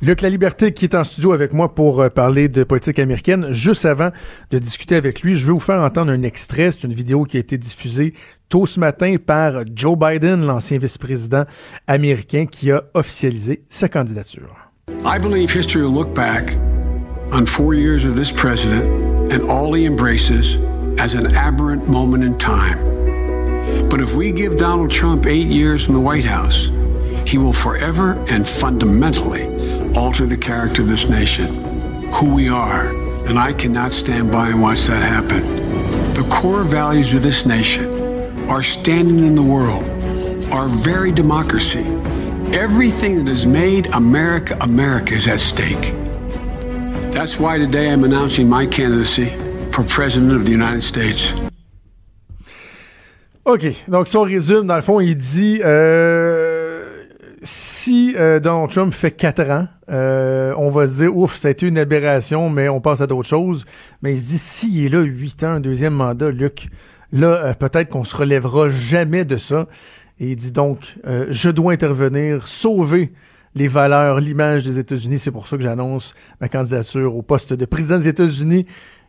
Luc La Liberté qui est en studio avec moi pour euh, parler de politique américaine. Juste avant de discuter avec lui, je vais vous faire entendre un extrait. C'est une vidéo qui a été diffusée tôt ce matin par Joe Biden, l'ancien vice-président américain qui a officialisé sa candidature. I believe history will look back on four years of this president and all he embraces as an aberrant moment in time. But if we give Donald Trump eight years in the White House, he will forever and fundamentally alter the character of this nation, who we are. And I cannot stand by and watch that happen. The core values of this nation, our standing in the world, our very democracy, everything that has made America America is at stake. That's why today I'm announcing my candidacy for President of the United States. OK. Donc, si on résume, dans le fond, il dit euh, si euh, Donald Trump fait quatre ans, euh, on va se dire ouf, ça a été une aberration, mais on passe à d'autres choses. Mais il se dit s'il est là huit ans, un deuxième mandat, Luc, là, euh, peut-être qu'on se relèvera jamais de ça. Et il dit donc euh, je dois intervenir, sauver les valeurs, l'image des États-Unis. C'est pour ça que j'annonce ma candidature au poste de président des États-Unis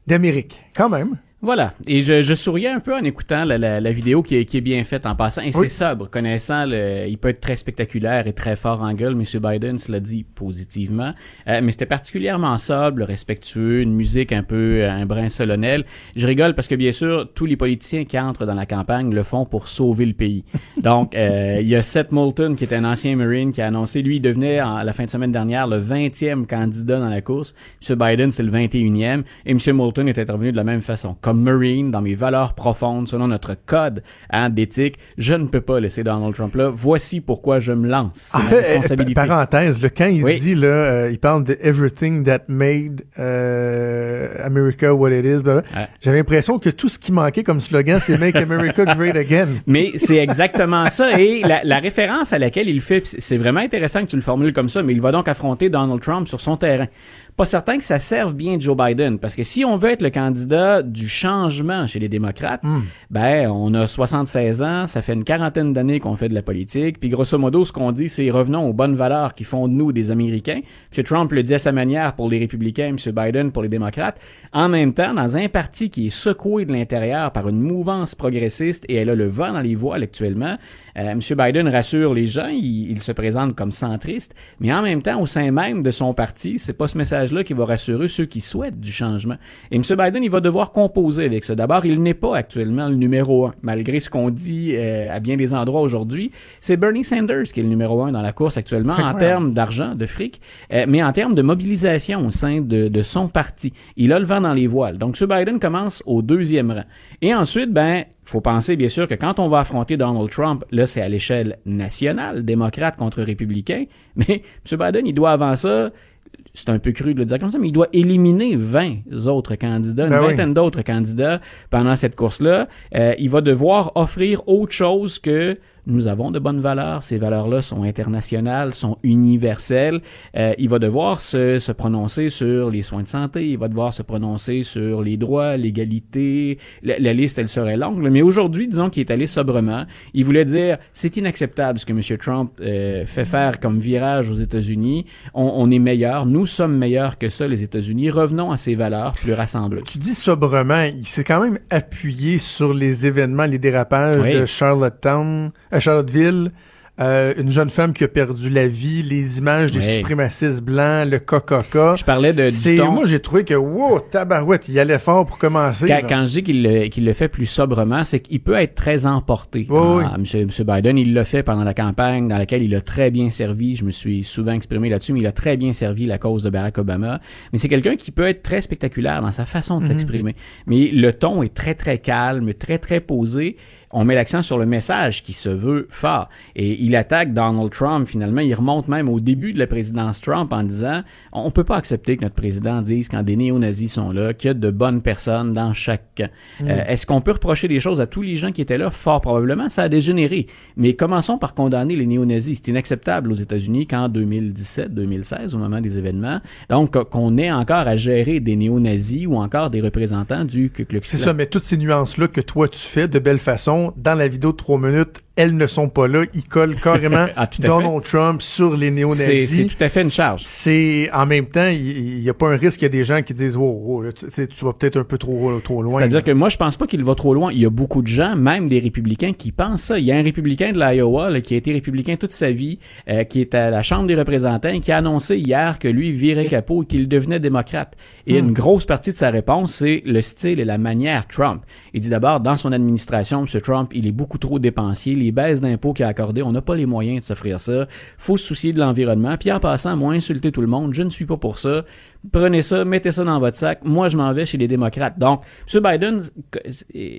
d'Amérique. Quand même. Voilà. Et je, je souriais un peu en écoutant la, la, la vidéo qui est, qui est bien faite en passant. Et Oui. c'est sobre. Connaissant, le, il peut être très spectaculaire et très fort en gueule. M. Biden cela dit positivement. Euh, mais c'était particulièrement sobre, respectueux, une musique un peu, euh, un brin solennel. Je rigole parce que, bien sûr, tous les politiciens qui entrent dans la campagne le font pour sauver le pays. Donc, euh, il y a Seth Moulton, qui est un ancien Marine, qui a annoncé, lui, il devenait, en, la fin de semaine dernière, le 20e candidat dans la course. M. Biden, c'est le 21e. Et M. Moulton est intervenu de la même façon. Marine, dans mes valeurs profondes, selon notre code hein, d'éthique, je ne peux pas laisser Donald Trump là. Voici pourquoi je me lance. En fait, euh, responsabilité. pa- parenthèse, là, quand il Oui. dit, là, euh, il parle de everything that made euh, America what it is, Ouais. j'ai l'impression que tout ce qui manquait comme slogan, c'est Make America Great Again. Mais c'est exactement ça. Et la, la référence à laquelle il fait, c'est vraiment intéressant que tu le formules comme ça, mais il va donc affronter Donald Trump sur son terrain. Pas certain que ça serve bien Joe Biden, parce que si on veut être le candidat du changement chez les démocrates, ben on a 76 ans, ça fait une quarantaine d'années qu'on fait de la politique, puis grosso modo, ce qu'on dit, c'est revenons aux bonnes valeurs qui font de nous des Américains. M. Trump le dit à sa manière pour les républicains, M. Biden pour les démocrates. En même temps, dans un parti qui est secoué de l'intérieur par une mouvance progressiste et elle a le vent dans les voiles actuellement, euh, M. Biden rassure les gens, il, il se présente comme centriste, mais en même temps, au sein même de son parti, c'est pas ce message-là qui va rassurer ceux qui souhaitent du changement. Et M. Biden, il va devoir composer avec ça. D'abord, il n'est pas actuellement le numéro un, malgré ce qu'on dit euh, à bien des endroits aujourd'hui. C'est Bernie Sanders qui est le numéro un dans la course actuellement en termes d'argent, de fric, euh, mais en termes de mobilisation au sein de, de son parti. Il a le vent dans les voiles. Donc, M. Biden commence au deuxième rang. Et ensuite, ben, faut penser bien sûr que quand on va affronter Donald Trump, là, c'est à l'échelle nationale, démocrate contre républicain, mais M. Biden, il doit avant ça c'est un peu cru de le dire comme ça, mais il doit éliminer 20 autres candidats, une Ben oui. vingtaine d'autres candidats pendant cette course-là. Euh, il va devoir offrir autre chose que nous avons de bonnes valeurs. Ces valeurs-là sont internationales, sont universelles. Euh, il va devoir se, se prononcer sur les soins de santé. Il va devoir se prononcer sur les droits, l'égalité. La, la liste, elle serait longue. Mais aujourd'hui, disons qu'il est allé sobrement. Il voulait dire, c'est inacceptable ce que M. Trump euh, fait faire comme virage aux États-Unis. On, on est meilleur. Nous sommes meilleurs que ça, les États-Unis. Revenons à ces valeurs plus rassemblantes. Tu dis sobrement, il s'est quand même appuyé sur les événements, les dérapages Oui. de Charlottetown, à Charlotteville. Euh, une jeune femme qui a perdu la vie, les images des Oui. suprémacistes blancs, le KKK. Je parlais de, C'est moi j'ai trouvé que wow, tabarouette, il allait fort pour commencer. Quand, quand je dis qu'il le, fait plus sobrement, c'est qu'il peut être très emporté. Oui, oui. Ah, Monsieur, Monsieur Biden, il l'a fait pendant la campagne dans laquelle il a très bien servi. Je me suis souvent exprimé là-dessus, mais il a très bien servi la cause de Barack Obama. Mais c'est quelqu'un qui peut être très spectaculaire dans sa façon Mhm. de s'exprimer. Mais le ton est très, très calme, très, très posé. On met l'accent sur le message qui se veut fort. Et il attaque Donald Trump, finalement. Il remonte même au début de la présidence Trump en disant on peut pas accepter que notre président dise quand des néo-nazis sont là, qu'il y a de bonnes personnes dans chaque camp. Euh, Est-ce qu'on peut reprocher des choses à tous les gens qui étaient là? Fort probablement, ça a dégénéré. Mais commençons par condamner les néo-nazis. C'est inacceptable aux États-Unis qu'en 2017-2016, au moment des événements, donc qu'on ait encore à gérer des néo-nazis ou encore des représentants du Ku Klux C'est Klan. ça, mais toutes ces nuances-là que toi tu fais de belle façon, dans la vidéo de trois minutes, elles ne sont pas là. Ils collent carrément Ah, Donald Trump sur les C'est c'est néo-nazis. tout à fait une charge. C'est en même temps, il n'y a pas un risque qu'il y a des gens qui disent wow, tu, vas peut-être un peu trop trop loin. C'est-à-dire que moi, je pense pas qu'il va trop loin. Il y a beaucoup de gens, même des républicains, qui pensent ça. Il y a un républicain de l'Iowa là, qui a été républicain toute sa vie, euh, qui est à la Chambre des représentants, et qui a annoncé hier que lui virait capot et qu'il devenait démocrate. Et une grosse partie de sa réponse, c'est le style et la manière Trump. Il dit d'abord, dans son administration, M. Trump, il est beaucoup trop dépensier. Les baisses d'impôts qu'il a accordées, on n'a pas les moyens de s'offrir ça. faut se soucier de l'environnement. Puis en passant, moi, insulter tout le monde, je ne suis pas pour ça. Prenez ça, mettez ça dans votre sac. Moi, je m'en vais chez les démocrates. Donc, M. Biden,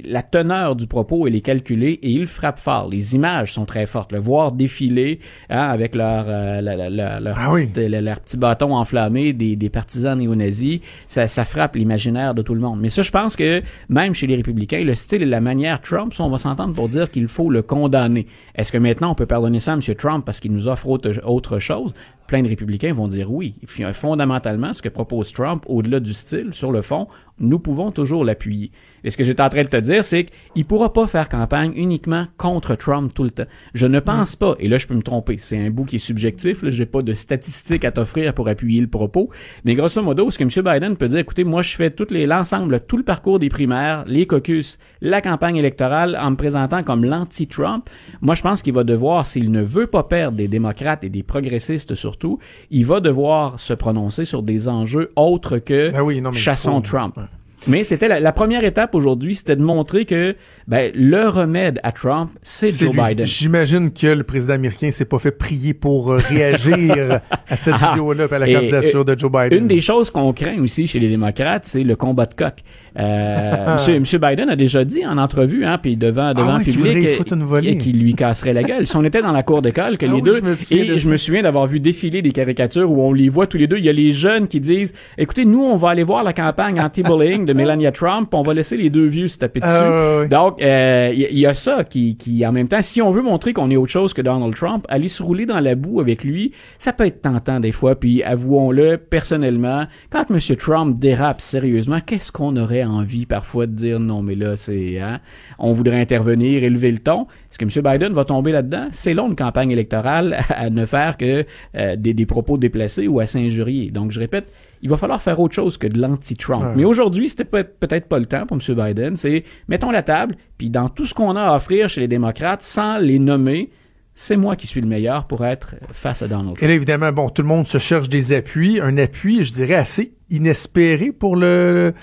la teneur du propos, elle est calculée et il frappe fort. Les images sont très fortes. Le voir défiler hein, avec leur, euh, la- la- la- leur, Ah oui. petite- le- leur petit bâton enflammé des, des partisans néo-nazis, ça, ça frappe l'imaginaire de tout le monde. Mais ça, je pense que même chez les républicains, le style et la manière Trump, on va s'entendre pour dire qu'il faut le condamner. Est-ce que maintenant on peut pardonner ça à M. Trump parce qu'il nous offre autre, autre chose? Plein de républicains vont dire oui. Fondamentalement, ce que propose Trump, au-delà du style, sur le fond, nous pouvons toujours l'appuyer. Et ce que j'étais en train de te dire, c'est qu'il pourra pas faire campagne uniquement contre Trump tout le temps. Je ne pense pas, et là je peux me tromper, c'est un bout qui est subjectif, là, j'ai pas de statistiques à t'offrir pour appuyer le propos, mais grosso modo, ce que M. Biden peut dire, écoutez, moi je fais toutes les, l'ensemble, tout le parcours des primaires, les caucus, la campagne électorale en me présentant comme l'anti-Trump. Moi je pense qu'il va devoir, s'il ne veut pas perdre des démocrates et des progressistes surtout, il va devoir se prononcer sur des enjeux autres que Ben oui, non, mais il chassons Trump. ouais. Mais c'était la, la première étape aujourd'hui, c'était de montrer que ben, le remède à Trump, c'est Joe lui. Biden. J'imagine que le président américain s'est pas fait prier pour euh, réagir à cette Ah. vidéo-là, à la candidature de Joe Biden. Une des choses qu'on craint aussi chez les démocrates, c'est le combat de coq. Euh, monsieur, monsieur Biden a déjà dit en entrevue, hein, puis devant, devant Ah ouais, public, y euh, qu'il lui casserait la gueule. Si on était dans la cour d'école, que Ah les oui, deux, je et de je ça. me souviens d'avoir vu défiler des caricatures où on les voit tous les deux. Il y a les jeunes qui disent, écoutez, nous, on va aller voir la campagne anti-bullying de Melania Trump, on va laisser les deux vieux se taper dessus. Ah, ouais. Donc, euh, il y, il y a ça qui, qui, en même temps, si on veut montrer qu'on est autre chose que Donald Trump, aller se rouler dans la boue avec lui, ça peut être tentant des fois. Puis, avouons-le, personnellement, quand M. Trump dérape sérieusement, qu'est-ce qu'on aurait envie parfois de dire non, mais là, c'est, hein, on voudrait intervenir, élever le ton. Est-ce que M. Biden va tomber là-dedans? C'est long une campagne électorale à ne faire que euh, des, des propos déplacés ou à s'injurier. Donc, je répète, il va falloir faire autre chose que de l'anti-Trump. Ouais. Mais aujourd'hui, c'était peut- peut-être pas le temps pour M. Biden. C'est mettons la table, puis dans tout ce qu'on a à offrir chez les démocrates, sans les nommer, c'est moi qui suis le meilleur pour être face à Donald Trump. Et là, évidemment, bon, tout le monde se cherche des appuis. Un appui, je dirais, assez inespéré pour le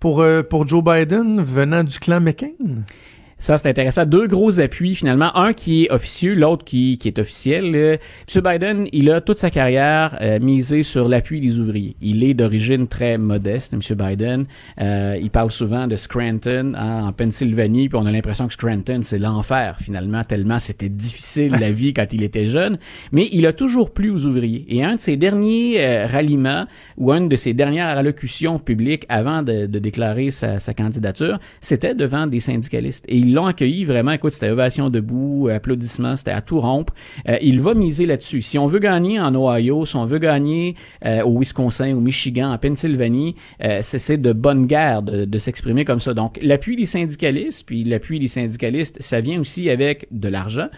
pour, euh, pour Joe Biden venant du clan McCain? Ça, c'est intéressant. Deux gros appuis, finalement. Un qui est officieux, l'autre qui, qui est officiel. Euh, M. Biden, il a toute sa carrière euh, misé sur l'appui des ouvriers. Il est d'origine très modeste, M. Biden. Euh, il parle souvent de Scranton, hein, en Pennsylvanie, puis on a l'impression que Scranton, c'est l'enfer, finalement, tellement c'était difficile la vie quand il était jeune. Mais il a toujours plu aux ouvriers. Et un de ses derniers euh, ralliements, ou une de ses dernières allocutions publiques avant de, de déclarer sa, sa candidature, c'était devant des syndicalistes. Ils l'ont accueilli vraiment. Écoute, c'était ovation debout, applaudissements, c'était à tout rompre. Euh, il va miser là-dessus. Si on veut gagner en Ohio, si on veut gagner euh, au Wisconsin, au Michigan, en Pennsylvanie, euh, c'est de bonne guerre de, de s'exprimer comme ça. Donc, l'appui des syndicalistes, puis l'appui des syndicalistes, ça vient aussi avec de l'argent.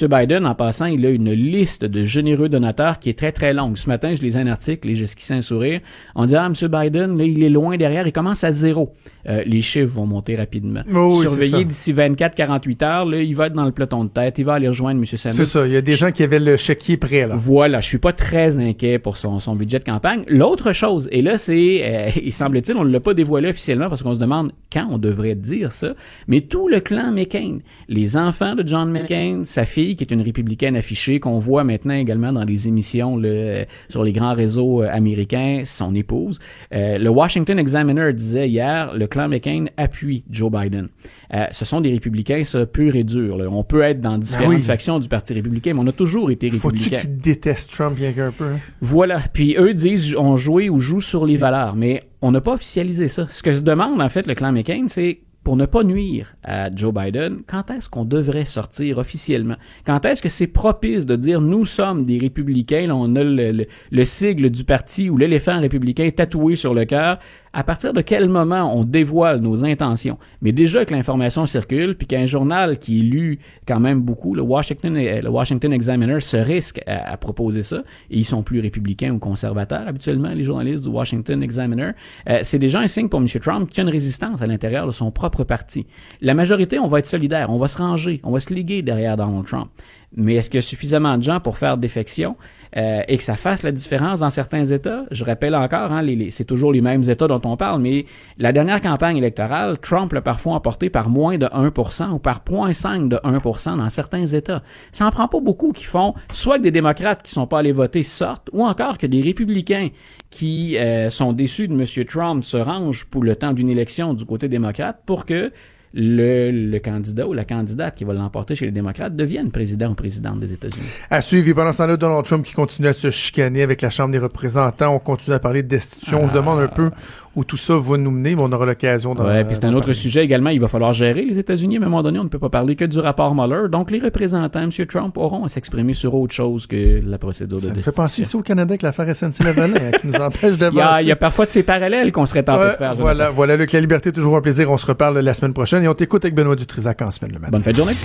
M. Biden, en passant, il a une liste de généreux donateurs qui est très, très longue. Ce matin, je lisais un article et j'esquissais un sourire. On dit, ah, M. Biden, là, il est loin derrière, il commence à zéro. Euh, les chiffres vont monter rapidement. Oh oui, Surveiller d'ici 24-48 heures, là, il va être dans le peloton de tête, il va aller rejoindre M. Sanders. C'est ça, il y a des gens qui avaient le chéquier prêt, là. Voilà, je suis pas très inquiet pour son, son budget de campagne. L'autre chose, et là, c'est, euh, il semble-t-il, on ne l'a pas dévoilé officiellement parce qu'on se demande quand on devrait dire ça, mais tout le clan McCain, les enfants de John McCain, sa fille qui est une républicaine affichée, qu'on voit maintenant également dans les émissions le, sur les grands réseaux euh, américains, son épouse. Euh, le Washington Examiner disait hier, le clan McCain appuie Joe Biden. Euh, ce sont des républicains, ça, pur et dur. là. On peut être dans différentes Ben oui. factions du Parti républicain, mais on a toujours été Faut-tu républicains. qu'ils détestent Trump bien qu'un peu? hein? Voilà. Puis eux disent on joue ou joue sur les valeurs, mais on n'a pas officialisé ça. Ce que se demande en fait le clan McCain, c'est pour ne pas nuire à Joe Biden, quand est-ce qu'on devrait sortir officiellement? Quand est-ce que c'est propice de dire nous sommes des républicains, là, on a le, le- le sigle du parti ou l'éléphant républicain tatoué sur le cœur? À partir de quel moment on dévoile nos intentions? Mais déjà que l'information circule, puis qu'un journal qui est quand même beaucoup, le Washington, le Washington Examiner se risque à, à proposer ça, et ils sont plus républicains ou conservateurs habituellement, les journalistes du Washington Examiner, euh, c'est déjà un signe pour M. Trump qu'il y a une résistance à l'intérieur de son propre parti. La majorité, on va être solidaire, on va se ranger, on va se liguer derrière Donald Trump. Mais est-ce qu'il y a suffisamment de gens pour faire défection? Euh, et que ça fasse la différence dans certains États? Je rappelle encore, hein, les, c'est toujours les mêmes États dont on parle, mais la dernière campagne électorale, Trump l'a parfois emporté par moins de 1% ou par 0.5 de 1% dans certains États. Ça en prend pas beaucoup qui font soit que des démocrates qui sont pas allés voter sortent, ou encore que des républicains qui euh, sont déçus de M. Trump se rangent pour le temps d'une élection du côté démocrate pour que le, le candidat ou la candidate qui va l'emporter chez les démocrates devienne président ou présidente des États-Unis. À suivre, pendant ce temps-là, Donald Trump qui continue à se chicaner avec la Chambre des représentants. On continue à parler de destitution. On se demande un peu où tout ça va nous mener, mais on aura l'occasion d'en Ouais, puis c'est un autre parler. sujet également. Il va falloir gérer les États-Unis. À un moment donné, on ne peut pas parler que du rapport Mueller. Donc, les représentants, M. Trump, auront à s'exprimer sur autre chose que la procédure de Ça me fait destitution. penser ici au Canada avec l'affaire SNC-Lavalin hein, qui nous empêche Il y, a, d'avancer. il y a parfois de ces parallèles qu'on serait tenté Ouais, de faire. Jonathan. voilà, voilà, Luc, la liberté, toujours un plaisir. On se reparle la semaine prochaine et on t'écoute avec Benoît Dutrisac en semaine le matin. Bonne fin de journée.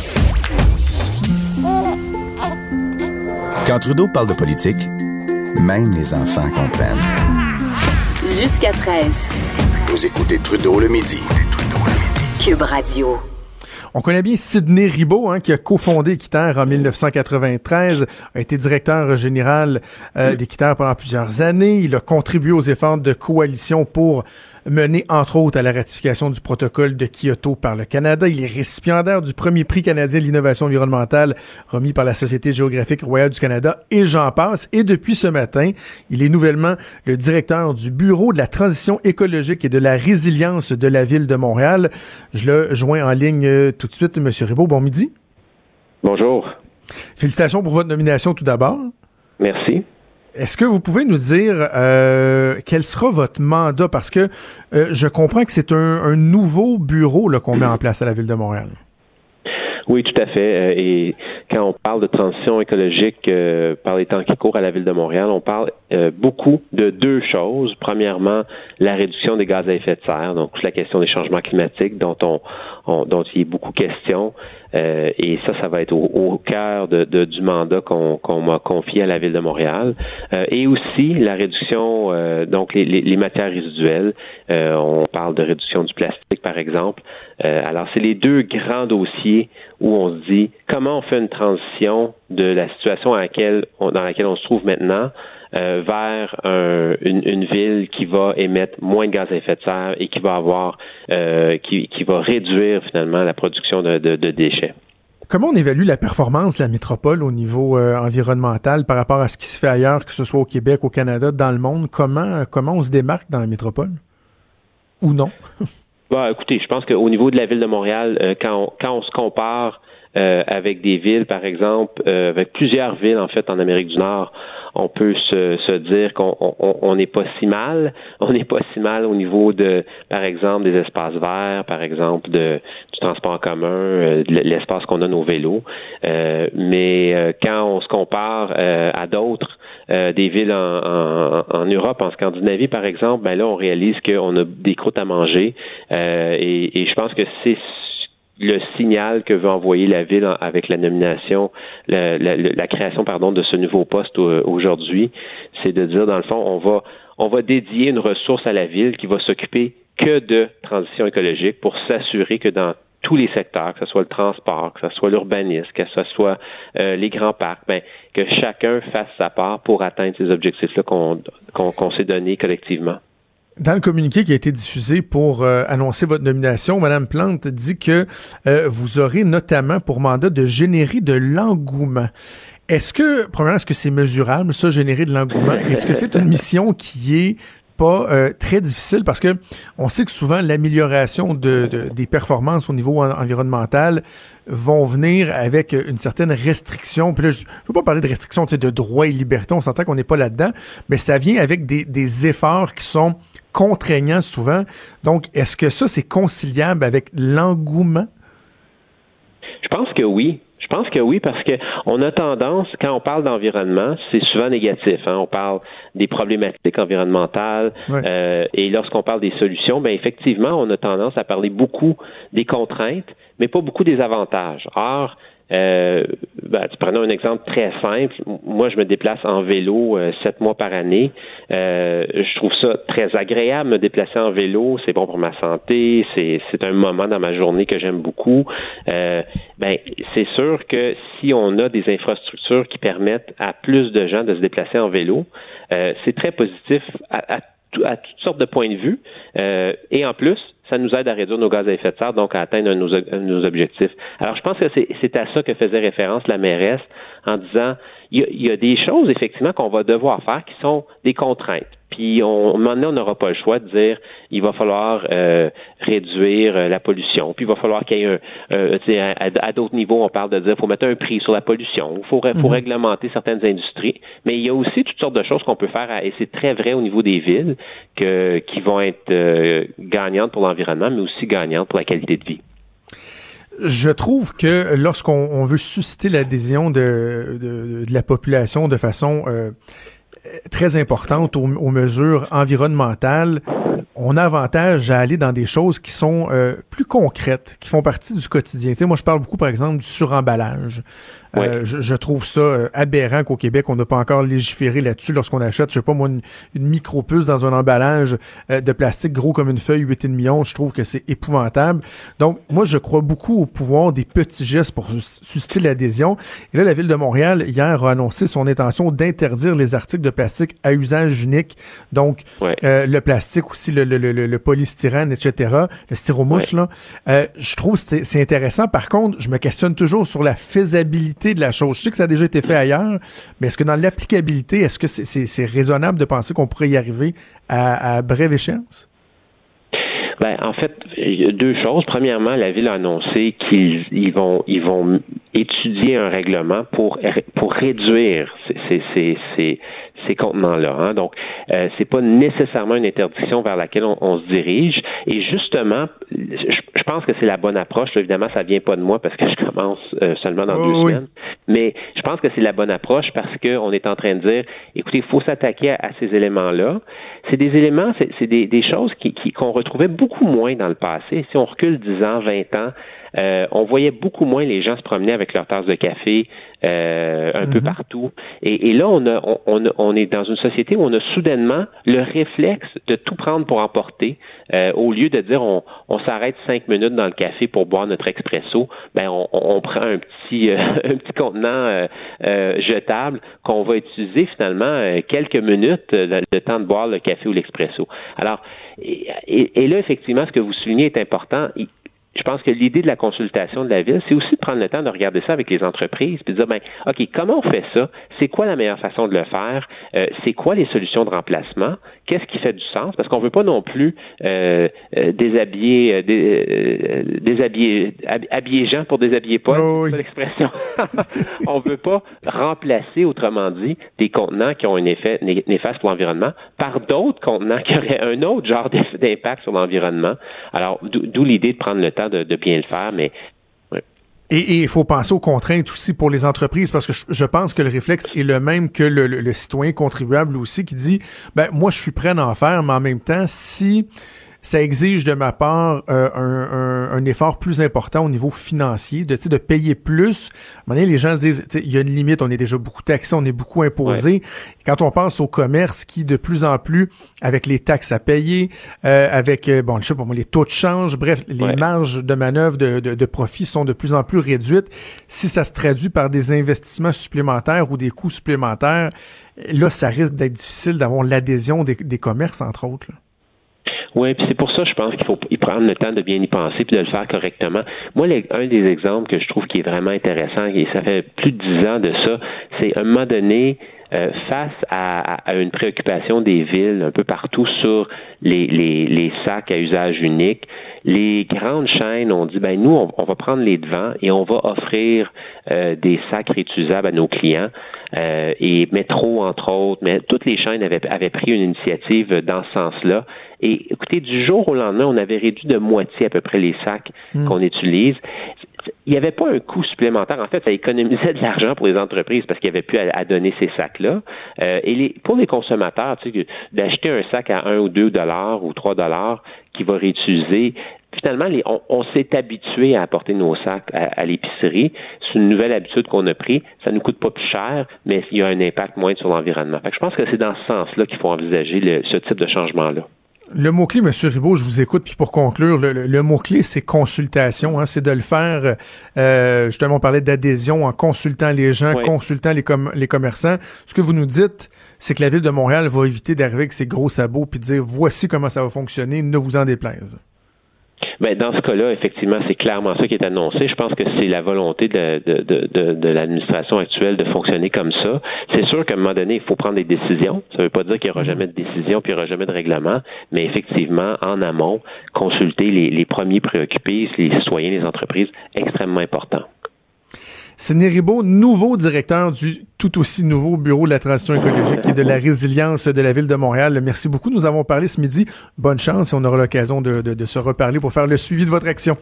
Quand Trudeau parle de politique, même les enfants comprennent. Jusqu'à 13. Vous écoutez Trudeau le midi. Cube Radio. On connaît bien Sidney Ribaud, hein, qui a cofondé Équiterre en 1993, a été directeur général euh, d'Équiterre pendant plusieurs années. Il a contribué aux efforts de coalition pour mener, entre autres, à la ratification du protocole de Kyoto par le Canada. Il est récipiendaire du premier prix canadien de l'innovation environnementale remis par la Société géographique royale du Canada et j'en passe. Et depuis ce matin, il est nouvellement le directeur du Bureau de la transition écologique et de la résilience de la ville de Montréal. Je le joins en ligne euh, tout de suite, Monsieur Ribaud. Bon midi. Bonjour. Félicitations pour votre nomination tout d'abord. Merci. Est-ce que vous pouvez nous dire euh, quel sera votre mandat? Parce que euh, je comprends que c'est un, nouveau bureau qu'on met en place à la ville de Montréal. Oui, tout à fait. Euh, Et quand on parle de transition écologique par les temps qui courent à la ville de Montréal, on parle beaucoup de deux choses. Premièrement, la réduction des gaz à effet de serre, donc la question des changements climatiques dont on, on- dont il y a beaucoup question. Euh, et ça, ça va être au, au cœur de, de- du mandat qu'on qu'on m'a confié à la ville de Montréal. Euh, et aussi la réduction, euh, donc les, les- les matières résiduelles. Euh, on parle de réduction du plastique, par exemple. Euh, alors, c'est les deux grands dossiers où on se dit comment on fait une transition de la situation à laquelle on- dans laquelle on se trouve maintenant euh, vers un- une, une ville qui va émettre moins de gaz à effet de serre et qui va avoir euh, qui, qui va réduire finalement la production de, de- de déchets. Comment on évalue la performance de la métropole au niveau euh, environnemental par rapport à ce qui se fait ailleurs, que ce soit au Québec, au Canada, dans le monde? Comment, comment on se démarque dans la métropole? Ou non? Bah, écoutez, je pense qu'au niveau de la ville de Montréal, euh, quand, on, quand on se compare avec des villes, par exemple, avec plusieurs villes en fait en Amérique du Nord, on peut se, se dire qu'on n'est pas si mal. On n'est pas si mal au niveau de, par exemple, des espaces verts, par exemple, de, du transport en commun, euh, l'espace qu'on donne aux vélos. Euh, mais euh, quand on se compare à d'autres, des villes en, en, Europe, en Scandinavie par exemple, ben là on réalise qu'on a des croûtes à manger et, et je pense que c'est le signal que veut envoyer la ville avec la nomination, la, la, création pardon de ce nouveau poste aujourd'hui, c'est de dire dans le fond on va on va dédier une ressource à la ville qui va s'occuper que de transition écologique pour s'assurer que dans tous les secteurs, que ce soit le transport, que ce soit l'urbanisme, que ce soit euh, les grands parcs, ben, que chacun fasse sa part pour atteindre ces objectifs-là qu'on qu'on s'est donnés collectivement. Dans le communiqué qui a été diffusé pour euh, annoncer votre nomination, Mme Plante dit que euh, vous aurez notamment pour mandat de générer de l'engouement. Est-ce que, premièrement, est-ce que c'est mesurable, ça, générer de l'engouement? Est-ce que c'est une mission qui est pas euh, très difficile parce que on sait que souvent l'amélioration de, des performances au niveau environnemental vont venir avec une certaine restriction. Puis là, je ne veux pas parler de restriction de droits et libertés, on s'entend qu'on n'est pas là-dedans, mais ça vient avec des, des efforts qui sont contraignant souvent. Donc, est-ce que ça, c'est conciliable avec l'engouement? Je pense que oui. Je pense que oui, parce que on a tendance, quand on parle d'environnement, c'est souvent négatif. Hein. On parle des problématiques environnementales euh, et lorsqu'on parle des solutions, ben effectivement, on a tendance à parler beaucoup des contraintes, mais pas beaucoup des avantages. Or, euh, ben, prenons un exemple très simple. Moi, je me déplace en vélo euh, sept mois par année. Euh, je trouve ça très agréable me déplacer en vélo. C'est bon pour ma santé. C'est, un moment dans ma journée que j'aime beaucoup. Euh, ben, c'est sûr que si on a des infrastructures qui permettent à plus de gens de se déplacer en vélo, euh, c'est très positif à, à, à, toutes sortes de points de vue. et en plus, ça nous aide à réduire nos gaz à effet de serre, donc à atteindre nos, objectifs. Alors, je pense que c'est à ça que faisait référence la mairesse en disant, il y a, des choses, effectivement, qu'on va devoir faire qui sont des contraintes. Puis, on, un moment donné, on n'aura pas le choix de dire, il va falloir euh, réduire euh, la pollution. Puis, il va falloir qu'il y ait un, euh, à, à d'autres niveaux, on parle de dire, faut mettre un prix sur la pollution. Il faut, faut mhm. réglementer certaines industries. Mais il y a aussi toutes sortes de choses qu'on peut faire, et c'est très vrai au niveau des villes, que, qui vont être gagnantes pour l'environnement, mais aussi gagnantes pour la qualité de vie je trouve que lorsqu'on veut susciter l'adhésion de, de, de, la population de façon euh, très importante aux, mesures environnementales, on a avantage à aller dans des choses qui sont euh, plus concrètes, qui font partie du quotidien. Tu sais, moi, je parle beaucoup, par exemple, du suremballage. Euh, je, trouve ça euh, aberrant qu'au Québec, on n'a pas encore légiféré là-dessus lorsqu'on achète, je sais pas moi, une, micro-puce dans un emballage de plastique gros comme une feuille 8,5 onces. Je trouve que c'est épouvantable. Donc, moi, je crois beaucoup au pouvoir des petits gestes pour susciter l'adhésion. Et là, la Ville de Montréal, hier, a annoncé son intention d'interdire les articles de plastique à usage unique. Donc, le plastique aussi, le le, polystyrène, etc., le styromousse, là, euh, je trouve que c'est intéressant. Par contre, je me questionne toujours sur la faisabilité de la chose. Je sais que ça a déjà été fait ailleurs, mais est-ce que dans l'applicabilité, est-ce que c'est raisonnable de penser qu'on pourrait y arriver à, brève échéance? Ben, en fait, deux choses. Premièrement, la ville a annoncé qu'ils vont ils vont étudier un règlement pour pour réduire ces, ces, ces, ces contenants-là. Hein. Donc, euh, c'est pas nécessairement une interdiction vers laquelle on, se dirige. Et justement, je, pense que c'est la bonne approche. évidemment, ça vient pas de moi parce que je commence euh, seulement dans deux semaines. Mais je pense que c'est la bonne approche parce qu'on est en train de dire, écoutez, il faut s'attaquer à, ces éléments-là. C'est des éléments, c'est des, des, choses qui qu'on retrouvait beaucoup moins dans le passé. Si on recule 10 ans, 20 ans, euh, on voyait beaucoup moins les gens se promener avec leur tasse de café euh, un peu mhm. partout. Et, là, on, a, on, on, est dans une société où on a soudainement le réflexe de tout prendre pour emporter, euh, au lieu de dire on, on s'arrête cinq minutes dans le café pour boire notre expresso. Ben on, on prend un petit un petit contenant jetable qu'on va utiliser finalement quelques minutes le, temps de boire le café ou l'expresso. Alors et, et, là effectivement, ce que vous soulignez est important je pense que l'idée de la consultation de la ville, c'est aussi de prendre le temps de regarder ça avec les entreprises, puis de dire, ben, OK, comment on fait ça? C'est quoi la meilleure façon de le faire? Euh, c'est quoi les solutions de remplacement? Qu'est-ce qui fait du sens? Parce qu'on veut pas non plus euh, euh déshabiller, déshabiller, habiller gens pour déshabiller. Oh, oui. l'expression. on veut pas remplacer, autrement dit, des contenants qui ont un effet néfaste pour l'environnement par d'autres contenants qui auraient un autre genre d'impact sur l'environnement. Alors, d'où l'idée de prendre le temps de, bien le faire, mais et il faut penser aux contraintes aussi pour les entreprises parce que je, pense que le réflexe est le même que le, le, citoyen contribuable aussi qui dit ben moi je suis prêt à en faire mais en même temps si ça exige de ma part euh, un, un, effort plus important au niveau financier, de, de payer plus. À un moment donné, les gens disent, il y a une limite, on est déjà beaucoup taxé, on est beaucoup imposé. Quand on pense au commerce qui, de plus en plus, avec les taxes à payer, euh, avec, euh, bon, je sais pas moi, les taux de change, bref, les marges de manœuvre de, de, de, profit sont de plus en plus réduites. Si ça se traduit par des investissements supplémentaires ou des coûts supplémentaires, là, ça risque d'être difficile d'avoir l'adhésion des, des commerces, entre autres. Oui, puis c'est pour ça, je pense qu'il faut y prendre le temps de bien y penser puis de le faire correctement. Moi, un des exemples que je trouve qui est vraiment intéressant, et ça fait plus de dix ans de ça, c'est à un moment donné, euh, face à, une préoccupation des villes un peu partout sur les, les, sacs à usage unique, les grandes chaînes ont dit ben nous on, va prendre les devants et on va offrir euh, des sacs réutilisables à nos clients euh, et Métro entre autres, mais toutes les chaînes avaient, avaient pris une initiative dans ce sens-là. Et écoutez, du jour au lendemain, on avait réduit de moitié à peu près les sacs hmm. qu'on utilise il n'y avait pas un coût supplémentaire. En fait, ça économisait de l'argent pour les entreprises parce qu'il n'y avait plus à, donner ces sacs-là. Euh, et les, pour les consommateurs, tu sais, d'acheter un sac à 1 ou 2 dollars ou 3 dollars qui va réutiliser, finalement, on, s'est habitué à apporter nos sacs à, l'épicerie. C'est une nouvelle habitude qu'on a pris. Ça ne nous coûte pas plus cher, mais il y a un impact moins sur l'environnement. je pense que c'est dans ce sens-là qu'il faut envisager ce type de changement-là. Le mot-clé, M. Ribaud, je vous écoute, puis pour conclure, le, mot-clé, c'est consultation. Hein, c'est de le faire, euh, justement, on parlait d'adhésion en consultant les gens, consultant les, les commerçants. Ce que vous nous dites, c'est que la Ville de Montréal va éviter d'arriver avec ses gros sabots puis de dire, voici comment ça va fonctionner, ne vous en déplaise. Mais ben, dans ce cas-là, effectivement, c'est clairement ça qui est annoncé. Je pense que c'est la volonté de, de, de, de, l'administration actuelle de fonctionner comme ça. C'est sûr qu'à un moment donné, il faut prendre des décisions. Ça ne veut pas dire qu'il n'y aura mm-hmm. jamais de décision puis il n'y aura jamais de règlement, mais effectivement, en amont, consulter les, les premiers préoccupés, les citoyens, les entreprises, extrêmement important. C'est Néribo, nouveau directeur du tout aussi nouveau Bureau de la transition écologique et de la résilience de la Ville de Montréal. Merci beaucoup. Nous avons parlé ce midi. Bonne chance et on aura l'occasion de, de, se reparler pour faire le suivi de votre action.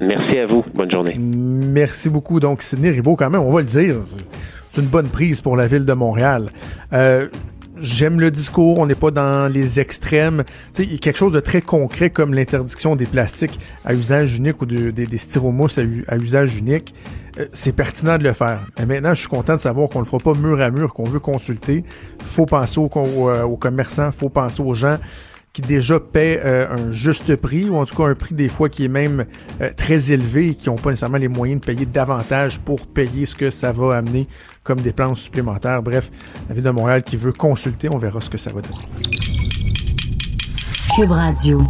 Merci à vous. Bonne journée. Merci beaucoup. Donc, Sidney Ribaud, quand même, on va le dire, c'est une bonne prise pour la Ville de Montréal. Euh, j'aime le discours, on n'est pas dans les extrêmes. Tu sais, quelque chose de très concret comme l'interdiction des plastiques à usage unique ou des, des à, usage unique, euh, c'est pertinent de le faire. Mais maintenant, je suis content de savoir qu'on le fera pas mur à mur, qu'on veut consulter. Faut penser aux, euh, aux commerçants, faut penser aux gens qui déjà paient euh, un juste prix, ou en tout cas un prix des fois qui est même euh, très élevé et qui n'ont pas nécessairement les moyens de payer davantage pour payer ce que ça va amener comme dépenses supplémentaires. Bref, la Ville de Montréal qui veut consulter, on verra ce que ça va donner. Cube Radio.